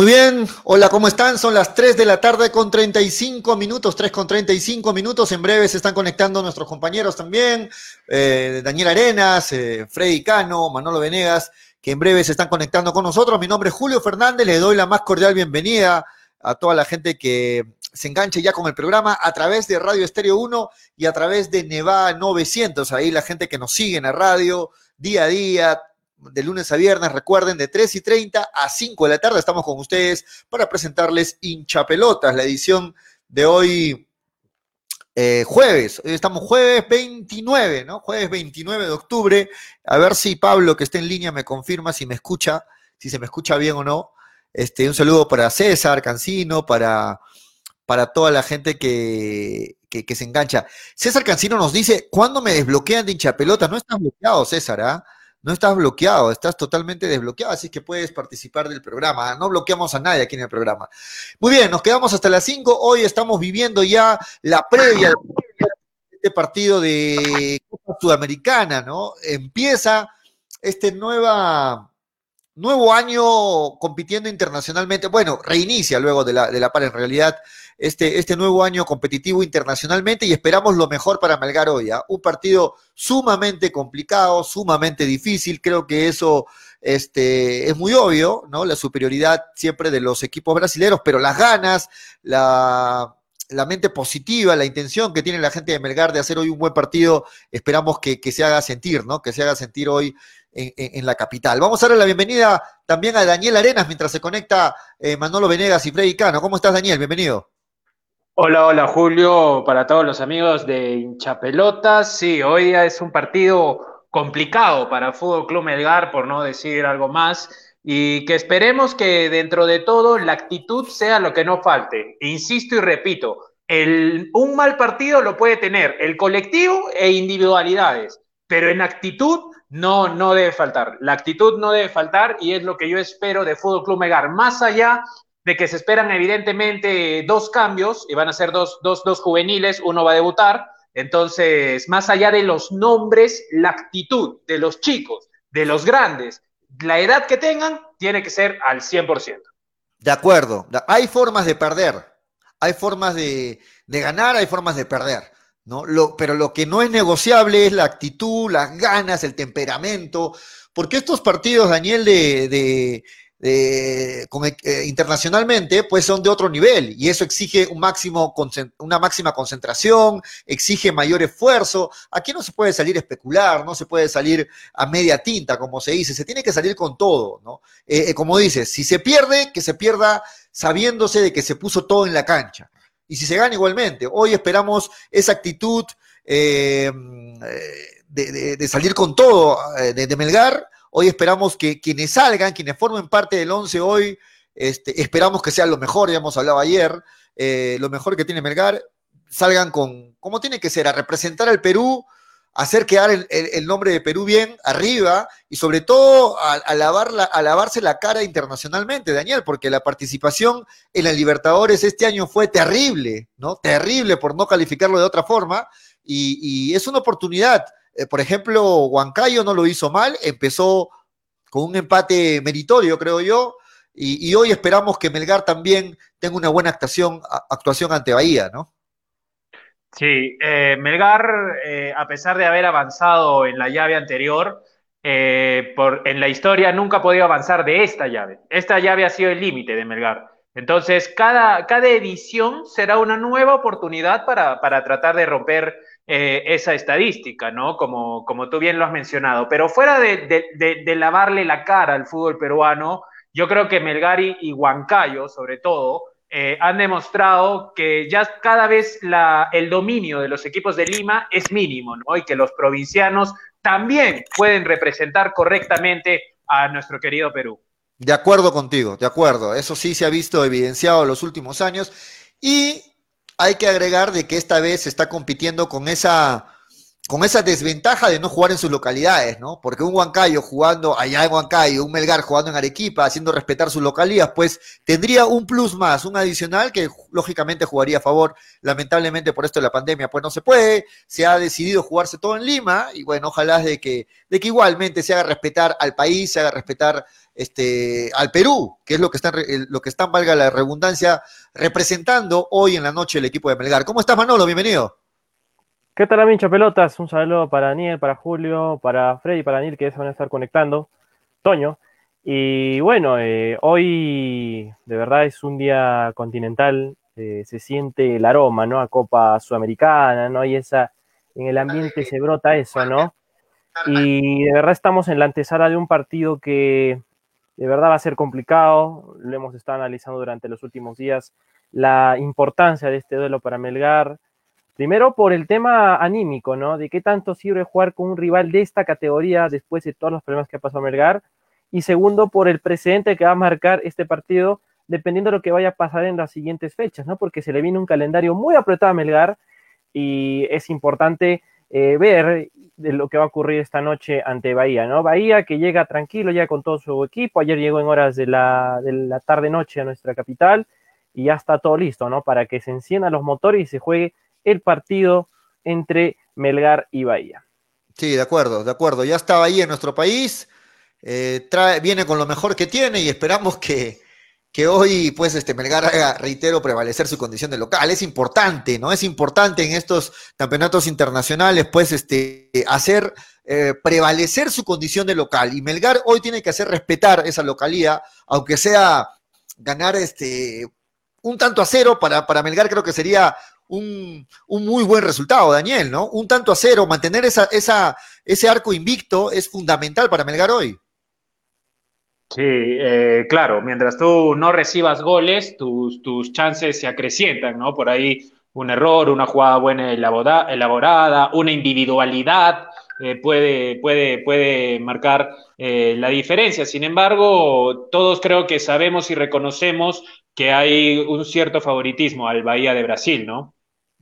Muy bien, hola, ¿cómo están? Son las 3 de la tarde con 35 minutos, 3 con 35 minutos. En breve se están conectando nuestros compañeros también, eh, Daniel Arenas, eh, Freddy Cano, Manolo Venegas, que en breve se están conectando con nosotros. Mi nombre es Julio Fernández, le doy la más cordial bienvenida a toda la gente que se enganche ya con el programa a través de Radio Estéreo 1 y a través de Neva 900. Ahí la gente que nos sigue en la radio día a día, de lunes a viernes, recuerden, de 3 y 30 a 5 de la tarde estamos con ustedes para presentarles Hinchapelotas, la edición de hoy eh, jueves. Hoy estamos jueves 29, ¿no? Jueves 29 de octubre. A ver si Pablo, que está en línea, me confirma si me escucha, si se me escucha bien o no. Este, un saludo para César Cancino, para, para toda la gente que, que, se engancha. César Cancino nos dice, ¿cuándo me desbloquean de hinchapelotas? No estás bloqueado, César, ¿ah? No estás bloqueado, estás totalmente desbloqueado, así que puedes participar del programa. No bloqueamos a nadie aquí en el programa. Muy bien, nos quedamos hasta las 5. Hoy estamos viviendo ya la previa de este partido de Copa Sudamericana, ¿no? Empieza este nueva, nuevo año compitiendo internacionalmente. Bueno, reinicia luego de la, de la par en realidad este, este nuevo año competitivo internacionalmente y esperamos lo mejor para Melgar hoy. ¿ah? Un partido sumamente complicado, sumamente difícil. Creo que eso este, es muy obvio, ¿no? La superioridad siempre de los equipos brasileños, pero las ganas, la, la mente positiva, la intención que tiene la gente de Melgar de hacer hoy un buen partido, esperamos que, se haga sentir, ¿no? Que se haga sentir hoy en, la capital. Vamos a darle la bienvenida también a Daniel Arenas mientras se conecta eh, Manolo Venegas y Freddy Cano. ¿Cómo estás, Daniel? Bienvenido. Hola, hola Julio, para todos los amigos de hinchapelotas. Sí, hoy es un partido complicado para Fútbol Club Melgar, por no decir algo más, y que esperemos que dentro de todo la actitud sea lo que no falte. Insisto y repito, el, un mal partido lo puede tener el colectivo e individualidades, pero en actitud no, no debe faltar. La actitud no debe faltar y es lo que yo espero de Fútbol Club Melgar, más allá de que se esperan evidentemente dos cambios, y van a ser dos, dos, dos juveniles, uno va a debutar, entonces, más allá de los nombres, la actitud de los chicos, de los grandes, la edad que tengan, tiene que ser al 100%. De acuerdo, hay formas de perder, hay formas de, ganar, hay formas de perder. ¿no? Lo, pero lo que no es negociable es la actitud, las ganas, el temperamento, porque estos partidos, Daniel, de, eh, internacionalmente, pues son de otro nivel y eso exige un máximo, una máxima concentración, exige mayor esfuerzo. Aquí no se puede salir especular, no se puede salir a media tinta, como se dice, se tiene que salir con todo, ¿no? Eh, eh, como dices, si se pierde, que se pierda sabiéndose de que se puso todo en la cancha. Y si se gana igualmente, hoy esperamos esa actitud de, salir con todo de Melgar Hoy esperamos que quienes salgan, quienes formen parte del 11 hoy, este, esperamos que sea lo mejor, ya hemos hablado ayer, eh, lo mejor que tiene Melgar, salgan con, como tiene que ser, a representar al Perú, hacer quedar el, nombre de Perú bien arriba y sobre todo a, lavarse la cara internacionalmente, Daniel, porque la participación en la Libertadores este año fue terrible, ¿no? Terrible por no calificarlo de otra forma y es una oportunidad eh, por ejemplo, Huancayo no lo hizo mal, empezó con un empate meritorio, creo yo, y, hoy esperamos que Melgar también tenga una buena actuación, ante Bahía, ¿no? Sí, eh, Melgar, eh, a pesar de haber avanzado en la llave anterior, en la historia nunca ha podido avanzar de esta llave. Esta llave ha sido el límite de Melgar. Entonces, cada, edición será una nueva oportunidad para tratar de romper eh, esa estadística, ¿no? Como, como tú bien lo has mencionado. Pero fuera de, lavarle la cara al fútbol peruano, yo creo que Melgari y Huancayo, sobre todo, eh, han demostrado que ya cada vez la, el dominio de los equipos de Lima es mínimo, ¿no? Y que los provincianos también pueden representar correctamente a nuestro querido Perú. De acuerdo contigo, de acuerdo. Eso sí se ha visto evidenciado en los últimos años. Y hay que agregar de que esta vez se está compitiendo con esa, con esa desventaja de no jugar en sus localidades, ¿no? Porque un Huancayo jugando allá en Huancayo, un Melgar jugando en Arequipa, haciendo respetar sus localidades, pues tendría un plus más, un adicional que lógicamente jugaría a favor. Lamentablemente por esto de la pandemia, pues no se puede. Se ha decidido jugarse todo en Lima y bueno, ojalá de que, de que igualmente se haga respetar al país, se haga respetar este, al Perú, que es lo que están, lo que están, valga la redundancia, representando hoy en la noche el equipo de Melgar. ¿Cómo estás, Manolo? Bienvenido. ¿Qué tal, amigo Pelotas? Un saludo para Daniel, para Julio, para Freddy, para Daniel, que se van a estar conectando. Toño. Y bueno, eh, hoy de verdad es un día continental. Eh, se siente el aroma, ¿no? A Copa Sudamericana, ¿no? Y esa, en el ambiente se brota eso, ¿no? Y de verdad estamos en la antesala de un partido que de verdad va a ser complicado. Lo hemos estado analizando durante los últimos días. La importancia de este duelo para Melgar Primero por el tema anímico, ¿no? De qué tanto sirve jugar con un rival de esta categoría después de todos los problemas que ha pasado Melgar. Y segundo por el precedente que va a marcar este partido dependiendo de lo que vaya a pasar en las siguientes fechas, ¿no? Porque se le viene un calendario muy apretado a Melgar y es importante eh, ver de lo que va a ocurrir esta noche ante Bahía, ¿no? Bahía que llega tranquilo ya con todo su equipo, ayer llegó en horas de la, de la tarde-noche a nuestra capital y ya está todo listo, ¿no? Para que se enciendan los motores y se juegue el partido entre Melgar y Bahía. Sí, de acuerdo, de acuerdo. Ya está Bahía en nuestro país, eh, viene con lo mejor que tiene y esperamos que, que hoy, pues, este Melgar haga, reitero, prevalecer su condición de local. Es importante, ¿no? Es importante en estos campeonatos internacionales, pues, este, hacer eh, prevalecer su condición de local. Y Melgar hoy tiene que hacer respetar esa localía, aunque sea ganar este un tanto a cero para, para Melgar, creo que sería un, muy buen resultado, Daniel, ¿no? Un tanto a cero, mantener esa, esa, ese arco invicto es fundamental para Melgar hoy. Sí, eh, claro, mientras tú no recibas goles, tus, tus chances se acrecientan, ¿no? Por ahí un error, una jugada buena elaborada, una individualidad eh, puede, puede, puede marcar eh, la diferencia. Sin embargo, todos creo que sabemos y reconocemos que hay un cierto favoritismo al Bahía de Brasil, ¿no?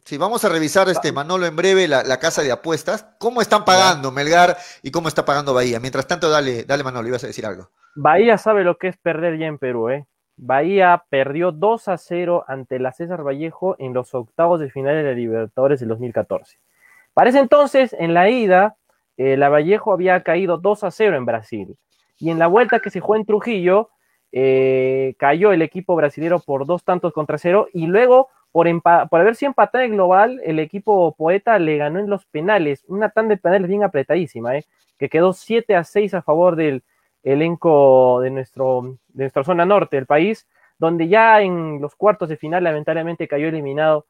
Sí, vamos a revisar, este Manolo, en breve la, casa de apuestas. ¿Cómo están pagando Melgar y cómo está pagando Bahía? Mientras tanto, dale, dale Manolo, ibas a decir algo. Bahía sabe lo que es perder ya en Perú, ¿eh? Bahía perdió 2 a 0 ante la César Vallejo en los octavos de final de Libertadores del 2014. Para ese entonces, en la ida, eh, la Vallejo había caído 2 a 0 en Brasil. Y en la vuelta que se jugó en Trujillo, eh, cayó el equipo brasilero por dos tantos contra cero y luego por, por haber sido empatado en global, el equipo poeta le ganó en los penales, una tanda de penales bien apretadísima, ¿eh? que quedó 7 a 6 a favor del elenco de, nuestro, de nuestra zona norte del país, donde ya en los cuartos de final lamentablemente cayó eliminado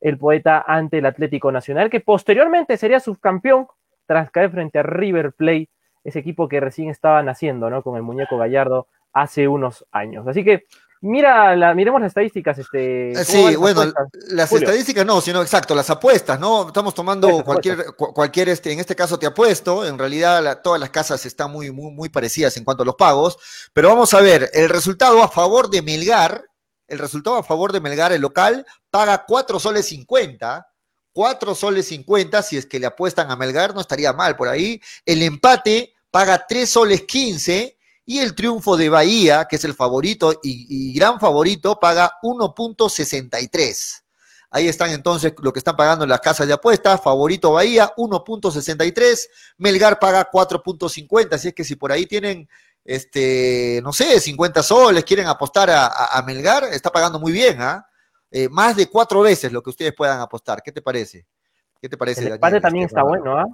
el poeta ante el Atlético Nacional, que posteriormente sería subcampeón tras caer frente a River Plate, ese equipo que recién estaba naciendo, ¿no? Con el muñeco Gallardo hace unos años. Así que Mira, la, miremos las estadísticas. Este, eh, sí, bueno, las estadísticas no, sino exacto, las apuestas, ¿no? Estamos tomando cualquier, cualquier, este, en este caso te apuesto, en realidad todas las casas están muy, muy, muy parecidas en cuanto a los pagos, pero vamos a ver, el resultado a favor de Melgar, el resultado a favor de Melgar, el local, paga 4 soles 50, 4 soles 50, si es que le apuestan a Melgar, no estaría mal por ahí, el empate paga 3 soles 15, y el triunfo de Bahía, que es el favorito y, gran favorito, paga 1.63. Ahí están entonces lo que están pagando en las casas de apuestas. Favorito Bahía, 1.63. Melgar paga 4.50. Así es que si por ahí tienen, este, no sé, 50 soles, quieren apostar a, Melgar, está pagando muy bien, ¿ah? Eh, más de cuatro veces lo que ustedes puedan apostar. ¿Qué te parece? ¿Qué te parece? El empate también este está bueno, ¿ah?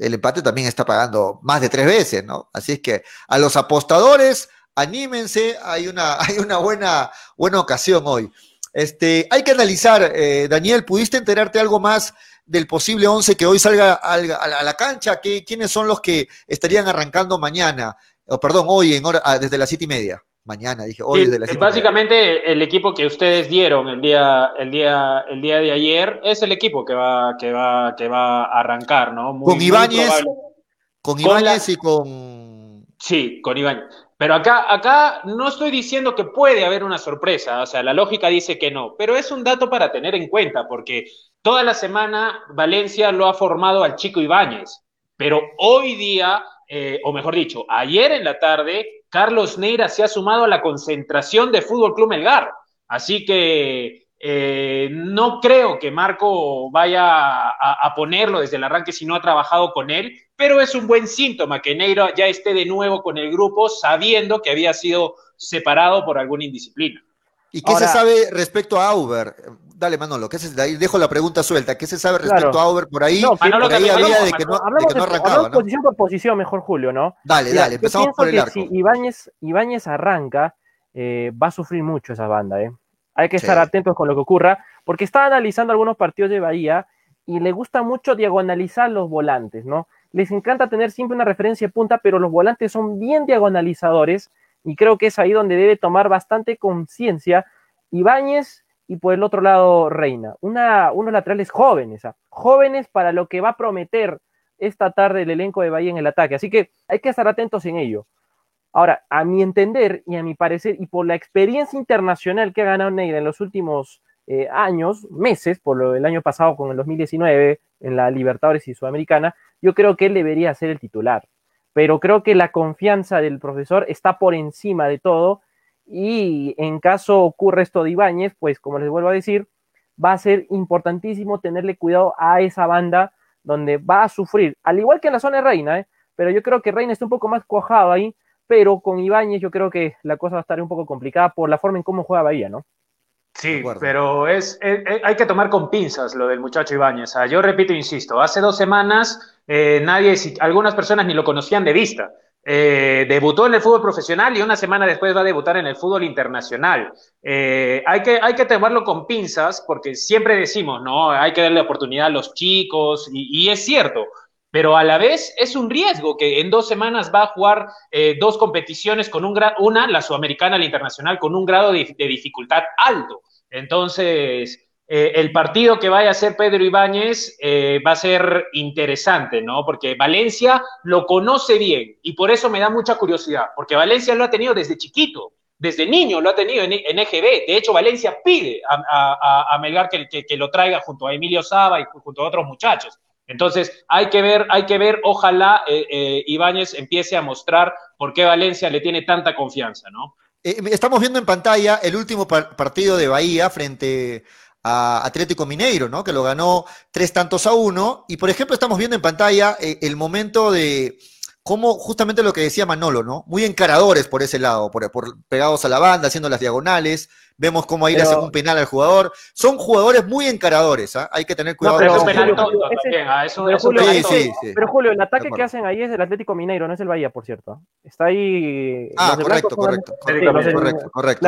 El empate también está pagando más de tres veces, ¿no? Así es que a los apostadores, anímense, hay una, hay una buena, buena ocasión hoy. Este, hay que analizar, eh, Daniel, ¿pudiste enterarte algo más del posible 11 que hoy salga a, la cancha? ¿Qué, ¿Quiénes son los que estarían arrancando mañana? O perdón, hoy en hora, ah, desde las siete y media mañana, dije hoy de la Básicamente el equipo que ustedes dieron el día, el día, el día de ayer es el equipo que va, que va, que va a arrancar, ¿no? con Ibáñez, con Ibáñez y con Sí, con Iván. Pero acá, acá no estoy diciendo que puede haber una sorpresa, o sea, la lógica dice que no, pero es un dato para tener en cuenta, porque toda la semana Valencia lo ha formado al chico Ibáñez, pero hoy día, eh, o mejor dicho, ayer en la tarde, Carlos Neira se ha sumado a la concentración de Fútbol Club Melgar. Así que eh, no creo que Marco vaya a, ponerlo desde el arranque si no ha trabajado con él, pero es un buen síntoma que Neira ya esté de nuevo con el grupo sabiendo que había sido separado por alguna indisciplina. ¿Y qué se sabe respecto a Auber? Dale, Manolo, ¿qué se, ahí dejo la pregunta suelta. ¿Qué se sabe respecto a Auber por ahí? No, por ahí había de que no, de que no arrancaba, ¿no? posición por posición, mejor Julio, ¿no? Dale, dale, empezamos por el arco. Si Ibáñez, Ibáñez arranca, eh, va a sufrir mucho esa banda, ¿eh? Hay que estar atentos con lo que ocurra, porque está analizando algunos partidos de Bahía y le gusta mucho diagonalizar los volantes, ¿no? Les encanta tener siempre una referencia de punta, pero los volantes son bien diagonalizadores y creo que es ahí donde debe tomar bastante conciencia Ibáñez y por el otro lado Reina. Una, unos laterales jóvenes, ¿ah? jóvenes para lo que va a prometer esta tarde el elenco de Bahía en el ataque. Así que hay que estar atentos en ello. Ahora, a mi entender y a mi parecer, y por la experiencia internacional que ha ganado Neira en los últimos eh, años, meses, por lo del año pasado con el 2019 en la Libertadores y Sudamericana, yo creo que él debería ser el titular. Pero creo que la confianza del profesor está por encima de todo y en caso ocurra esto de Ibáñez, pues como les vuelvo a decir, va a ser importantísimo tenerle cuidado a esa banda donde va a sufrir, al igual que en la zona de Reina, ¿eh? pero yo creo que Reina está un poco más cuajado ahí, pero con Ibáñez yo creo que la cosa va a estar un poco complicada por la forma en cómo juega Bahía, ¿no? Sí, pero es, hay que tomar con pinzas lo del muchacho Ibáñez. yo repito, insisto, hace dos semanas eh, nadie, algunas personas ni lo conocían de vista. Eh, debutó en el fútbol profesional y una semana después va a debutar en el fútbol internacional. Eh, hay, que, hay que tomarlo con pinzas porque siempre decimos, no, hay que darle oportunidad a los chicos y, es cierto, pero a la vez es un riesgo que en dos semanas va a jugar eh, dos competiciones con un una, la sudamericana, la internacional, con un grado de dificultad alto. Entonces, eh, el partido que vaya a hacer Pedro Ibáñez eh, va a ser interesante, ¿no? Porque Valencia lo conoce bien y por eso me da mucha curiosidad, porque Valencia lo ha tenido desde chiquito, desde niño lo ha tenido en, EGB. De hecho, Valencia pide a, Melgar que, lo traiga junto a Emilio Saba y junto a otros muchachos. Entonces, hay que ver, hay que ver, ojalá eh, Ibáñez empiece a mostrar por qué Valencia le tiene tanta confianza, ¿no? estamos viendo en pantalla el último partido de Bahía frente a Atlético Mineiro, ¿no? Que lo ganó tres tantos a uno. Y por ejemplo, estamos viendo en pantalla eh, el momento de cómo, justamente lo que decía Manolo, ¿no? Muy encaradores por ese lado, por, pegados a la banda, haciendo las diagonales. Vemos cómo ahí le hacen un penal al jugador. Son jugadores muy encaradores, ¿ah? Hay que tener cuidado. pero, Julio, el ataque que hacen ahí es el Atlético Mineiro, no es el Bahía, por cierto. Está ahí. Ah, correcto, correcto, correcto, correcto, correcto,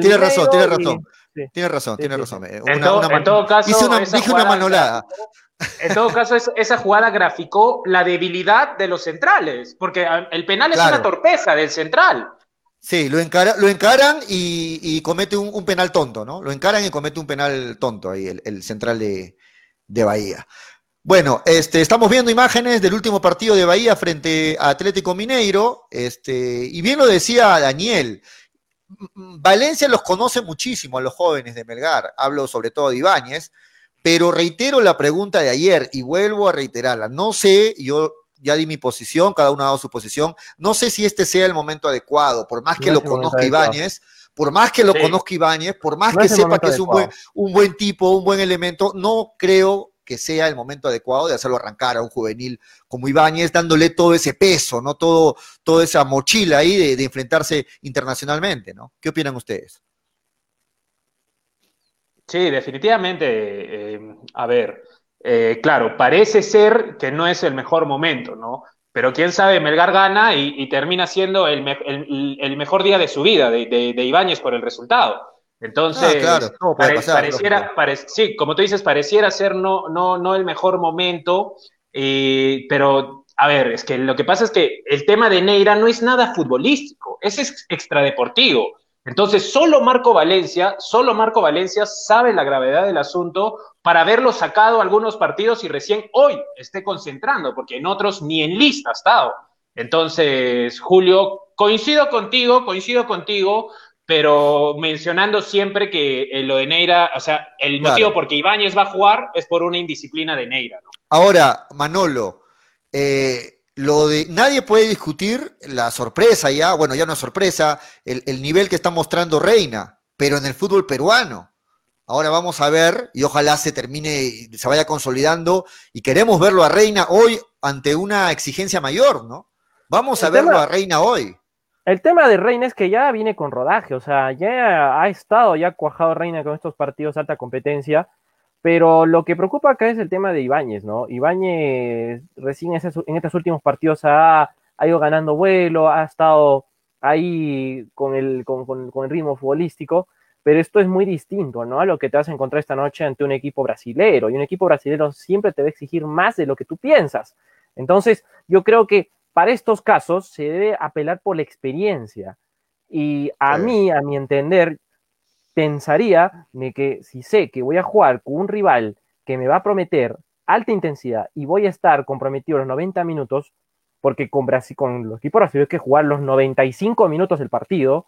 Tiene razón, tiene razón. Tiene razón, tiene razón. en, todo, caso, dije una manolada. En todo caso, esa jugada graficó la debilidad de los centrales, porque el penal es una torpeza del central. Sí, lo, lo encaran y, comete un, penal tonto, ¿no? Lo encaran y comete un penal tonto ahí, el, central de, Bahía. Bueno, este, estamos viendo imágenes del último partido de Bahía frente a Atlético Mineiro, este, y bien lo decía Daniel, Valencia los conoce muchísimo a los jóvenes de Melgar, hablo sobre todo de Ibáñez, pero reitero la pregunta de ayer y vuelvo a reiterarla. No sé, yo ya di mi posición, cada uno ha dado su posición, no sé si este sea el momento adecuado, por más que lo conozca Ibáñez, por más que lo conozca Ibáñez, por más que sepa que es un buen, un buen tipo, un buen elemento, no creo que sea el momento adecuado de hacerlo arrancar a un juvenil como Ibáñez, dándole todo ese peso, ¿no? Todo, toda esa mochila ahí de, enfrentarse internacionalmente, ¿no? ¿Qué opinan ustedes? Sí, definitivamente. Eh, a ver, eh, claro, parece ser que no es el mejor momento, ¿no? Pero quién sabe, Melgar gana y, termina siendo el, mejor día de su vida, de, de Ibáñez por el resultado. Entonces, ah, pareciera, sí, como tú dices, pareciera ser no, no, no el mejor momento, eh, pero a ver, es que lo que pasa es que el tema de Neira no es nada futbolístico, es extradeportivo. Entonces, solo Marco Valencia, solo Marco Valencia sabe la gravedad del asunto para haberlo sacado algunos partidos y recién hoy esté concentrando, porque en otros ni en lista ha estado. Entonces, Julio, coincido contigo, coincido contigo, pero mencionando siempre que eh, lo de Neira, o sea, el motivo por que Ibáñez va a jugar es por una indisciplina de Neira. ¿no? Ahora, Manolo, eh, lo de nadie puede discutir la sorpresa ya, bueno, ya no es sorpresa, el, el nivel que está mostrando Reina, pero en el fútbol peruano. Ahora vamos a ver, y ojalá se termine, se vaya consolidando, y queremos verlo a Reina hoy ante una exigencia mayor, ¿no? Vamos a verlo a Reina hoy. El tema de Reina es que ya viene con rodaje, o sea, ya ha estado, ya cuajado Reina con estos partidos de alta competencia, pero lo que preocupa acá es el tema de Ibáñez, ¿no? Ibáñez recién en estos últimos partidos ha, ido ganando vuelo, ha estado ahí con el, con, con el ritmo futbolístico, pero esto es muy distinto, ¿no? A lo que te vas a encontrar esta noche ante un equipo brasilero, y un equipo brasilero siempre te va a exigir más de lo que tú piensas. Entonces, yo creo que para estos casos se debe apelar por la experiencia. Y a mí, a mi entender, pensaría de que si sé que voy a jugar con un rival que me va a prometer alta intensidad y voy a estar comprometido los 90 minutos, porque con, Brasil, con los equipos brasileños hay que jugar los 95 minutos del partido,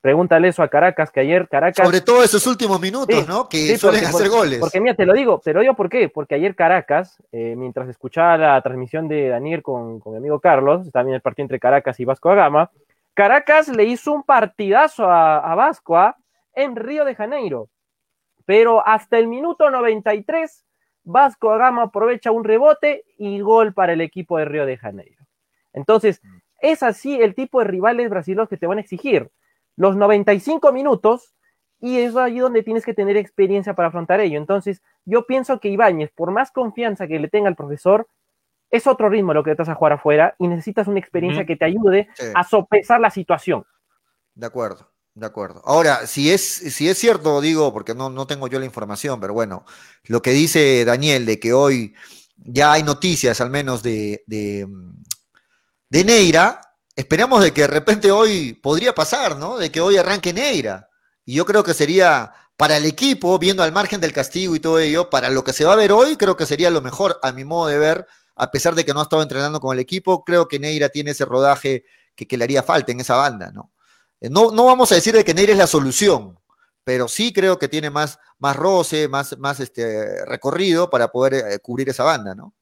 Pregúntale eso a Caracas, que ayer Caracas. Sobre todo esos últimos minutos, ¿no? Que suelen hacer goles. Porque mira, te lo digo, te lo digo por qué. Porque ayer Caracas, eh, mientras escuchaba la transmisión de Daniel con, mi amigo Carlos, también el partido entre Caracas y Vasco Agama, Caracas le hizo un partidazo a, a Vasco ¿ah? En Río de Janeiro. Pero hasta el minuto 93, Vasco Agama aprovecha un rebote y gol para el equipo de Río de Janeiro. Entonces, es así el tipo de rivales brasileños que te van a exigir los 95 minutos y es allí donde tienes que tener experiencia para afrontar ello. Entonces, yo pienso que Ibáñez, por más confianza que le tenga el profesor, es otro ritmo lo que te vas a jugar afuera y necesitas una experiencia que te ayude a sopesar la situación. De acuerdo, de acuerdo. Ahora, si es, si es cierto, digo, porque no, no tengo yo la información, pero bueno, lo que dice Daniel de que hoy ya hay noticias al menos de, de, Neira, esperamos de que de repente hoy podría pasar, ¿no? De que hoy arranque Neira. Y yo creo que sería para el equipo, viendo al margen del castigo y todo ello, para lo que se va a ver hoy, creo que sería lo mejor, a mi modo de ver, a pesar de que no ha estado entrenando con el equipo, creo que Neira tiene ese rodaje que, que le haría falta en esa banda, ¿no? Eh, no, no vamos a decir de que Neira es la solución, pero sí creo que tiene más, más roce, más, más este, recorrido para poder eh, cubrir esa banda, ¿no?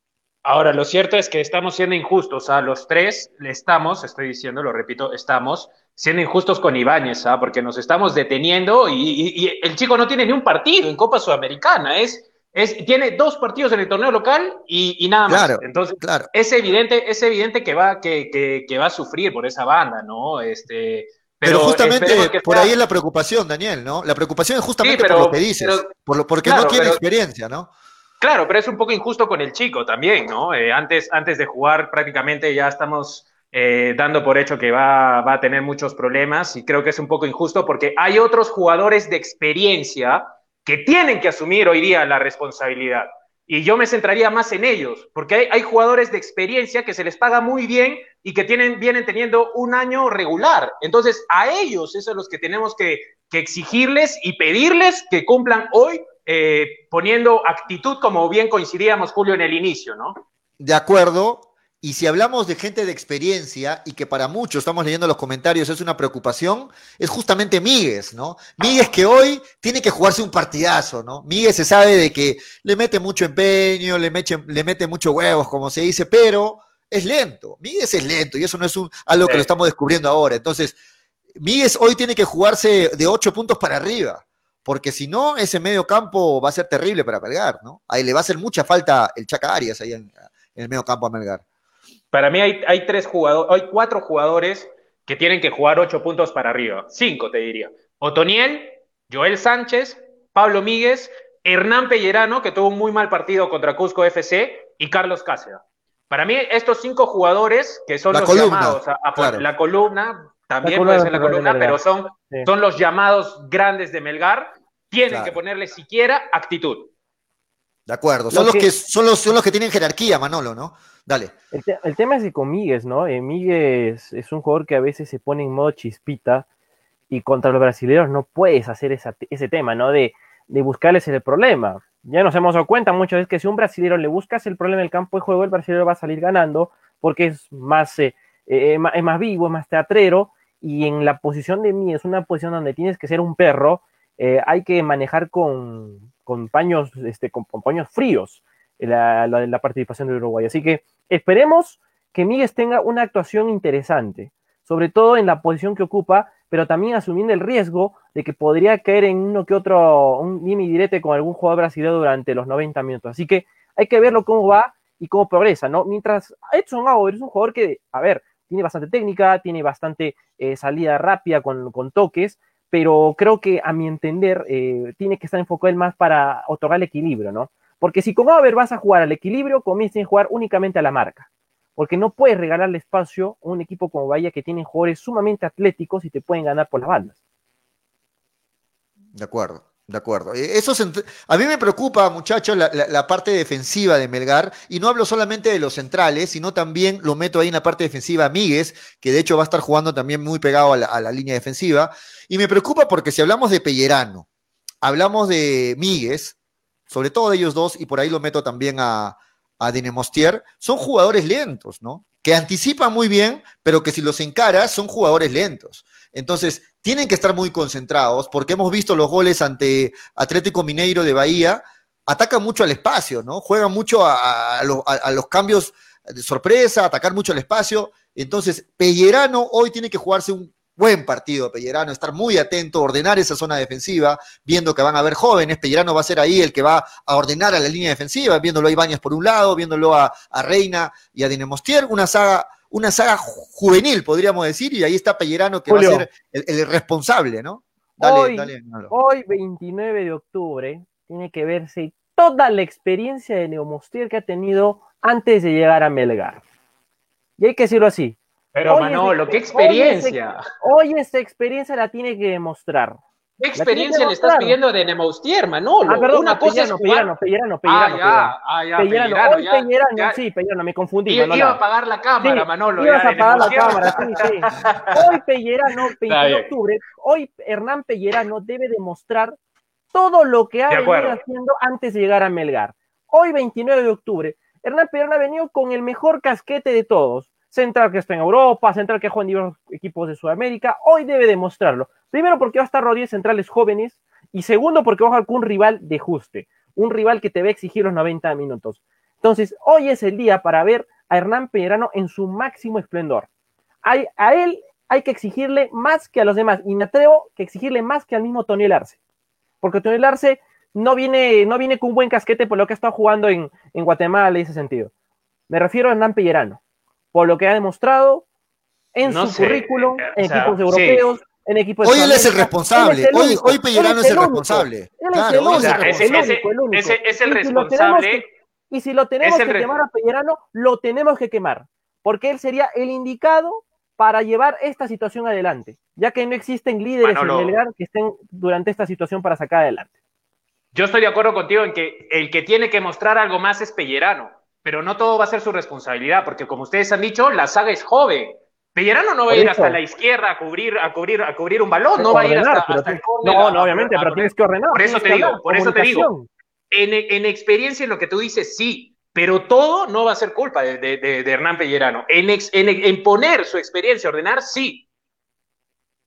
Ahora, lo cierto es que estamos siendo injustos, a los tres le estamos, estoy diciendo, lo repito, estamos siendo injustos con Ibáñez, ¿ah? porque nos estamos deteniendo y, el chico no tiene ni un partido en Copa Sudamericana, es, es, tiene dos partidos en el torneo local y, nada más. Claro, Entonces, claro. es evidente, es evidente que va, que, que, va a sufrir por esa banda, ¿no? Este, pero, justamente por ahí es la preocupación, Daniel, ¿no? La preocupación es justamente por lo que dices, por lo, porque no tiene experiencia, ¿no? Claro, pero es un poco injusto con el chico también, ¿no? Eh, antes, antes de jugar prácticamente ya estamos eh, dando por hecho que va, va, a tener muchos problemas y creo que es un poco injusto porque hay otros jugadores de experiencia que tienen que asumir hoy día la responsabilidad. Y yo me centraría más en ellos, porque hay, jugadores de experiencia que se les paga muy bien y que tienen, vienen teniendo un año regular. Entonces, a ellos, esos son los que tenemos que, que exigirles y pedirles que cumplan hoy eh, poniendo actitud como bien coincidíamos, Julio, en el inicio, ¿no? De acuerdo. Y si hablamos de gente de experiencia y que para muchos, estamos leyendo los comentarios, es una preocupación, es justamente Míguez, ¿no? Míguez que hoy tiene que jugarse un partidazo, ¿no? Míguez se sabe de que le mete mucho empeño, le mete, le mete mucho huevos, como se dice, pero es lento. Míguez es lento y eso no es un, algo que lo estamos descubriendo ahora. Entonces, Míguez hoy tiene que jugarse de ocho puntos para arriba porque si no, ese medio campo va a ser terrible para Melgar, ¿no? Ahí le va a hacer mucha falta el Chaca Arias ahí en, el medio campo a Melgar. Para mí hay, hay, tres jugadores, hay cuatro jugadores que tienen que jugar ocho puntos para arriba, cinco te diría. Otoniel, Joel Sánchez, Pablo Míguez, Hernán Pellerano, que tuvo un muy mal partido contra Cusco FC, y Carlos Cáceres. Para mí, estos cinco jugadores, que son los llamados a, la columna, también puede ser la columna, pero son, son los llamados grandes de Melgar, tienen que ponerle siquiera actitud. De acuerdo, son los, que, son los, son los que tienen jerarquía, Manolo, ¿no? Dale. El, tema es que con ¿no? Eh, es un jugador que a veces se pone en modo chispita y contra los brasileños no puedes hacer ese tema, ¿no? De, de buscarles el problema. Ya nos hemos dado cuenta muchas veces que si un brasileño le buscas el problema en el campo de juego, el brasileño va a salir ganando porque es más, eh, eh, es más vivo, es más teatrero, y en la posición de mí es una posición donde tienes que ser un perro, hay que manejar con, con paños, este, con, paños fríos la, la, participación de Uruguay. Así que esperemos que Miguel tenga una actuación interesante, sobre todo en la posición que ocupa, pero también asumiendo el riesgo de que podría caer en uno que otro, un mini direte con algún jugador brasileño durante los 90 minutos. Así que hay que verlo cómo va y cómo progresa, ¿no? Mientras Edson Auer es un jugador que, a ver, tiene bastante técnica, tiene bastante eh, salida rápida con, toques, pero creo que a mi entender eh, tiene que estar enfocado él más para otorgar el equilibrio, ¿no? Porque si con Auer vas a jugar al equilibrio, comiencen a jugar únicamente a la marca porque no puedes regalarle espacio a un equipo como Bahía que tiene jugadores sumamente atléticos y te pueden ganar por las bandas. De acuerdo. De acuerdo. Eh, eso a mí me preocupa, muchachos, la, parte defensiva de Melgar, y no hablo solamente de los centrales, sino también lo meto ahí en la parte defensiva a Míguez, que de hecho va a estar jugando también muy pegado a la, línea defensiva. Y me preocupa porque si hablamos de Pellerano, hablamos de Míguez, sobre todo de ellos dos, y por ahí lo meto también a, a Dinemostier, son jugadores lentos, ¿no? Que anticipan muy bien, pero que si los encaras son jugadores lentos. Entonces, tienen que estar muy concentrados, porque hemos visto los goles ante Atlético Mineiro de Bahía, atacan mucho al espacio, ¿no? Juegan mucho a, a los cambios de sorpresa, atacar mucho al espacio. Entonces, Pellerano hoy tiene que jugarse un buen partido Pellerano, estar muy atento, ordenar esa zona defensiva, viendo que van a haber jóvenes, Pellerano va a ser ahí el que va a ordenar a la línea defensiva, viéndolo a Ibáñez por un lado, viéndolo a, Reina y a Dinemostier, una saga, una saga juvenil, podríamos decir, y ahí está Pellerano que va a ser el, responsable, ¿no? Dale, hoy, dale, hoy, 29 de octubre, tiene que verse toda la experiencia de Neomostier que ha tenido antes de llegar a Melgar. Y hay que decirlo así, pero Manolo, ¿qué experiencia? Hoy, esa experiencia la tiene que demostrar. ¿Qué experiencia le estás pidiendo de Nemaustier, Manolo? Ah, perdón, Una cosa es Pellerano, Pellerano, Pellerano, Ah, ya, ah, ya, Pellerano, hoy Pellerano, sí, Pellerano, me confundí. Iba, iba a apagar la cámara, Manolo. Ibas a apagar la cámara, sí, sí. Hoy Pellerano, 20 de octubre, hoy Hernán Pellerano debe demostrar todo lo que ha venido haciendo antes de llegar a Melgar. Hoy, 29 de octubre, Hernán Pellerano ha venido con el mejor casquete de todos central que está en Europa, central que juega en diversos equipos de Sudamérica, hoy debe demostrarlo. Primero porque va a estar rodeado centrales jóvenes y segundo porque va a jugar con un rival de ajuste, un rival que te va a exigir los 90 minutos. Entonces, hoy es el día para ver a Hernán Peñerano en su máximo esplendor. Hay, a él hay que exigirle más que a los demás y me atrevo que exigirle más que al mismo Tony Arce, porque Tony Arce no viene, no viene con un buen casquete por lo que ha estado jugando en, en Guatemala en ese sentido. Me refiero a Hernán Pellerano por lo que ha demostrado en su currículum, eh, en equipos europeos, en equipos Hoy él es el responsable, hoy, hoy Pellerano es el, responsable. es el responsable. Y si lo tenemos que quemar a Pellerano, lo tenemos que quemar, porque él sería el indicado para llevar esta situación adelante, ya que no existen líderes en Belgar que estén durante esta situación para sacar adelante. Yo estoy de acuerdo contigo en que el que tiene que mostrar algo más es Pellerano pero no todo va a ser su responsabilidad, porque como ustedes han dicho, la saga es joven. Pellerano no va a ir hasta la izquierda a cubrir, a cubrir, a cubrir un balón, no va a ir hasta, el córner. No, no, obviamente, pero tienes que ordenar. Por eso te digo, por eso te digo. En, experiencia, en lo que tú dices, sí, pero todo no va a ser culpa de, Hernán Pellerano. En, en, poner su experiencia, ordenar, sí.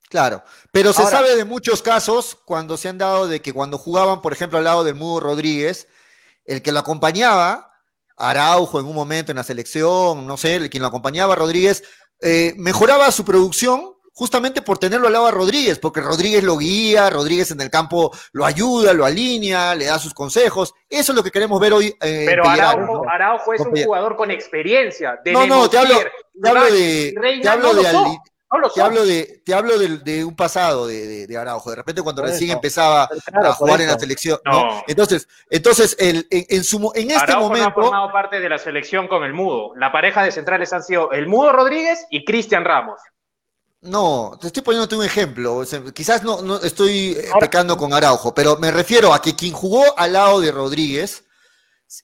Claro, pero se sabe de muchos casos cuando se han dado de que cuando jugaban, por ejemplo, al lado del Mudo Rodríguez, el que lo acompañaba Araujo en un momento en la selección, no sé, quien lo acompañaba, Rodríguez, eh, mejoraba su producción justamente por tenerlo al lado a Rodríguez, porque Rodríguez lo guía, Rodríguez en el campo lo ayuda, lo alinea, le da sus consejos. Eso es lo que queremos ver hoy. Eh, Pero Araujo, es un jugador con experiencia. no, no, te hablo, te hablo de, te hablo de, te, hablo de, te hablo de, un pasado de, de, Araujo. De repente, cuando recién empezaba a jugar en la selección. Entonces, entonces el, en, su, en este Araujo momento. No ha formado parte de la selección con el Mudo. La pareja de centrales han sido el Mudo Rodríguez y Cristian Ramos. No, te estoy poniéndote un ejemplo. quizás no, no estoy pecando con Araujo, pero me refiero a que quien jugó al lado de Rodríguez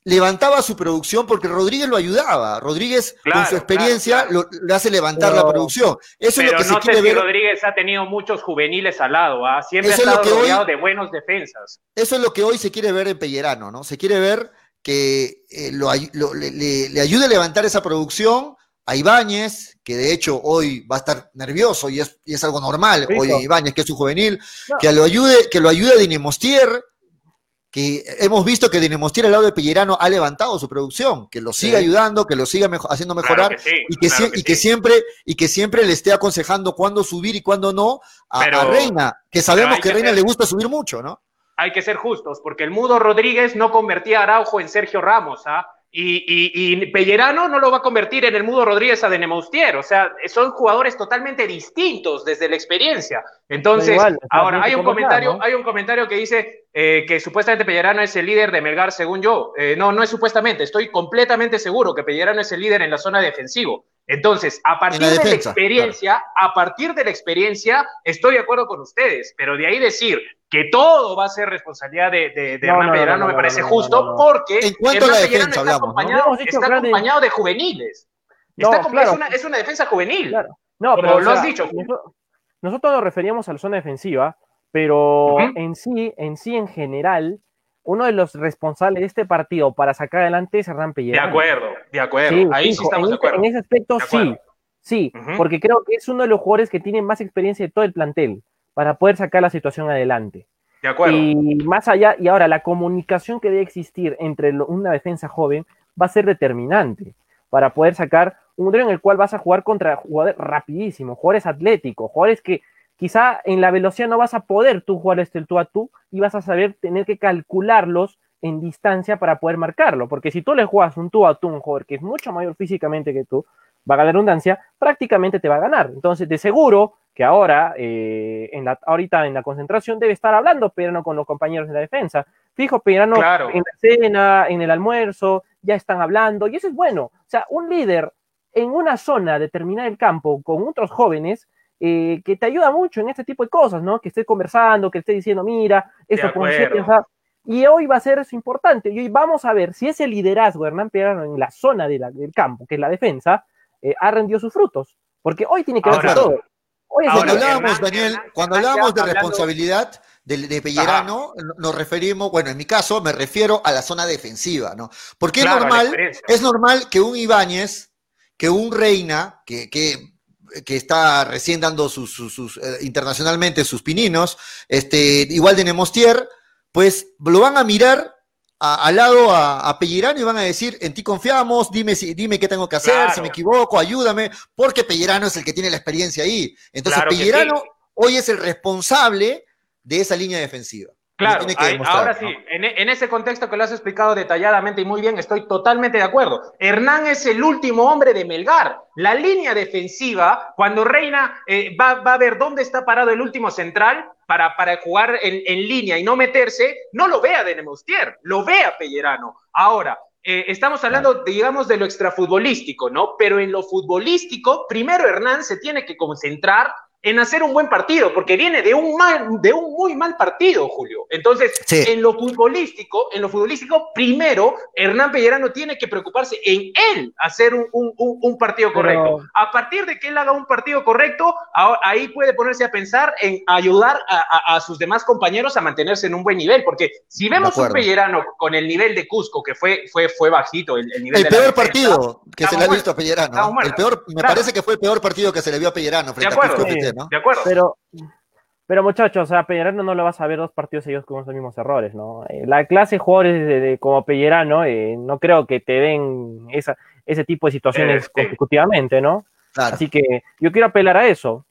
levantaba su producción porque Rodríguez lo ayudaba. Rodríguez, con su experiencia, Lo, le hace levantar la producción. Eso es lo que se quiere ver. Rodríguez ha tenido muchos juveniles al lado, ¿ah? siempre ha estado rodeado de buenos defensas. Eso es lo que hoy se quiere ver en Pellerano, ¿no? Se quiere ver que eh, lo, le, ayude a levantar esa producción, a Ibáñez, que de hecho hoy va a estar nervioso y es, y es algo normal, hoy Ibáñez, que es un juvenil, que lo ayude, que lo ayude a Dinemostier, que hemos visto que Dinemostier al lado de Pellerano ha levantado su producción, que lo siga ayudando, que lo siga haciendo mejorar y, que, y que siempre y que siempre le esté aconsejando cuándo subir y cuándo no a, Reina, que sabemos que a Reina le gusta subir mucho, ¿no? Hay que ser justos, porque el Mudo Rodríguez no convertía a Araujo en Sergio Ramos, ¿ah? Y, Pellerano no lo va a convertir en el Mudo Rodríguez a de Nemoustier. O sea, son jugadores totalmente distintos desde la experiencia. Entonces, ahora hay un comentario, hay un comentario que dice eh, que supuestamente Pellerano es el líder de Melgar, según yo. Eh, no, no es supuestamente. Estoy completamente seguro que Pellerano es el líder en la zona defensivo. Entonces, a partir de la experiencia, a partir de la experiencia, estoy de acuerdo con ustedes, pero de ahí decir que todo va a ser responsabilidad de, de, Hernán no, me parece justo, porque ¿En cuanto Hernán a la defensa, está, hablamos, acompañado, está acompañado de juveniles. Está es, una, es, una, defensa juvenil. No, pero lo has dicho. Nosotros, nos referíamos a la zona defensiva, pero en sí, en sí, en general, uno de los responsables de este partido para sacar adelante es Hernán Pellerano. De acuerdo, de acuerdo. Ahí sí estamos en, de acuerdo. En ese aspecto sí, sí, porque creo que es uno de los jugadores que tiene más experiencia de todo el plantel para poder sacar la situación adelante. De acuerdo. Y más allá, y ahora la comunicación que debe existir entre una defensa joven va a ser determinante para poder sacar un tren en el cual vas a jugar contra jugadores rapidísimos, jugadores atléticos, jugadores que quizá en la velocidad no vas a poder tú jugar este el tú a tú y vas a saber tener que calcularlos en distancia para poder marcarlo, porque si tú le juegas un tú a tú a un jugador que es mucho mayor físicamente que tú, va a ganar redundancia, prácticamente te va a ganar. Entonces, de seguro que ahora, eh, en la, ahorita en la concentración, debe estar hablando Perano con los compañeros de la defensa. Fijo, Perano en la cena, en el almuerzo, ya están hablando, y eso es bueno. O sea, un líder en una zona determinada del campo con otros jóvenes, eh, que te ayuda mucho en este tipo de cosas, ¿no? Que esté conversando, que esté diciendo, mira, esto con Y hoy va a ser eso importante. Y hoy vamos a ver si ese liderazgo de Hernán Perano en la zona del campo, que es la defensa, eh, ha rendido sus frutos. Porque hoy tiene que ver todo. cuando hablábamos, Daniel, cuando hablábamos de responsabilidad de, Pellerano, nos referimos, bueno, en mi caso me refiero a la zona defensiva, ¿no? Porque es normal, es normal que un Ibáñez, que un Reina, que, que, está recién dando sus, sus, eh, internacionalmente sus pininos, este, igual de Nemostier, pues lo van a mirar al lado a, a, Pellerano y van a decir, en ti confiamos, dime, si, dime qué tengo que hacer, si me equivoco, ayúdame, porque Pellerano es el que tiene la experiencia ahí. Entonces Pellerano hoy es el responsable de esa línea defensiva. Claro, ahora sí, en, ese contexto que lo has explicado detalladamente y muy bien, estoy totalmente de acuerdo. Hernán es el último hombre de Melgar. La línea defensiva, cuando Reina eh, va, a ver dónde está parado el último central para, para jugar en, línea y no meterse, no lo vea de Nemostier, lo vea Pellerano. Ahora, eh, estamos hablando, digamos, de lo extrafutbolístico, ¿no? Pero en lo futbolístico, primero Hernán se tiene que concentrar en hacer un buen partido, porque viene de un mal, de un muy mal partido, Julio. Entonces, en lo futbolístico, en lo futbolístico, primero Hernán Pellerano tiene que preocuparse en él hacer un, un, partido correcto. A partir de que él haga un partido correcto, ahí puede ponerse a pensar en ayudar a, sus demás compañeros a mantenerse en un buen nivel, porque si vemos un Pellerano con el nivel de Cusco, que fue, fue, fue bajito, el, nivel el peor partido que se le ha visto a Pellerano. El peor, me parece que fue el peor partido que se le vio a Pellerano frente a Cusco. De acuerdo. Pero, pero muchachos, o Pellerano no le vas a ver dos partidos seguidos con los mismos errores, ¿no? Eh, la clase de jugadores de, como Pellerano, eh, no creo que te den esa, ese tipo de situaciones consecutivamente, ¿no? Así que yo quiero apelar a eso.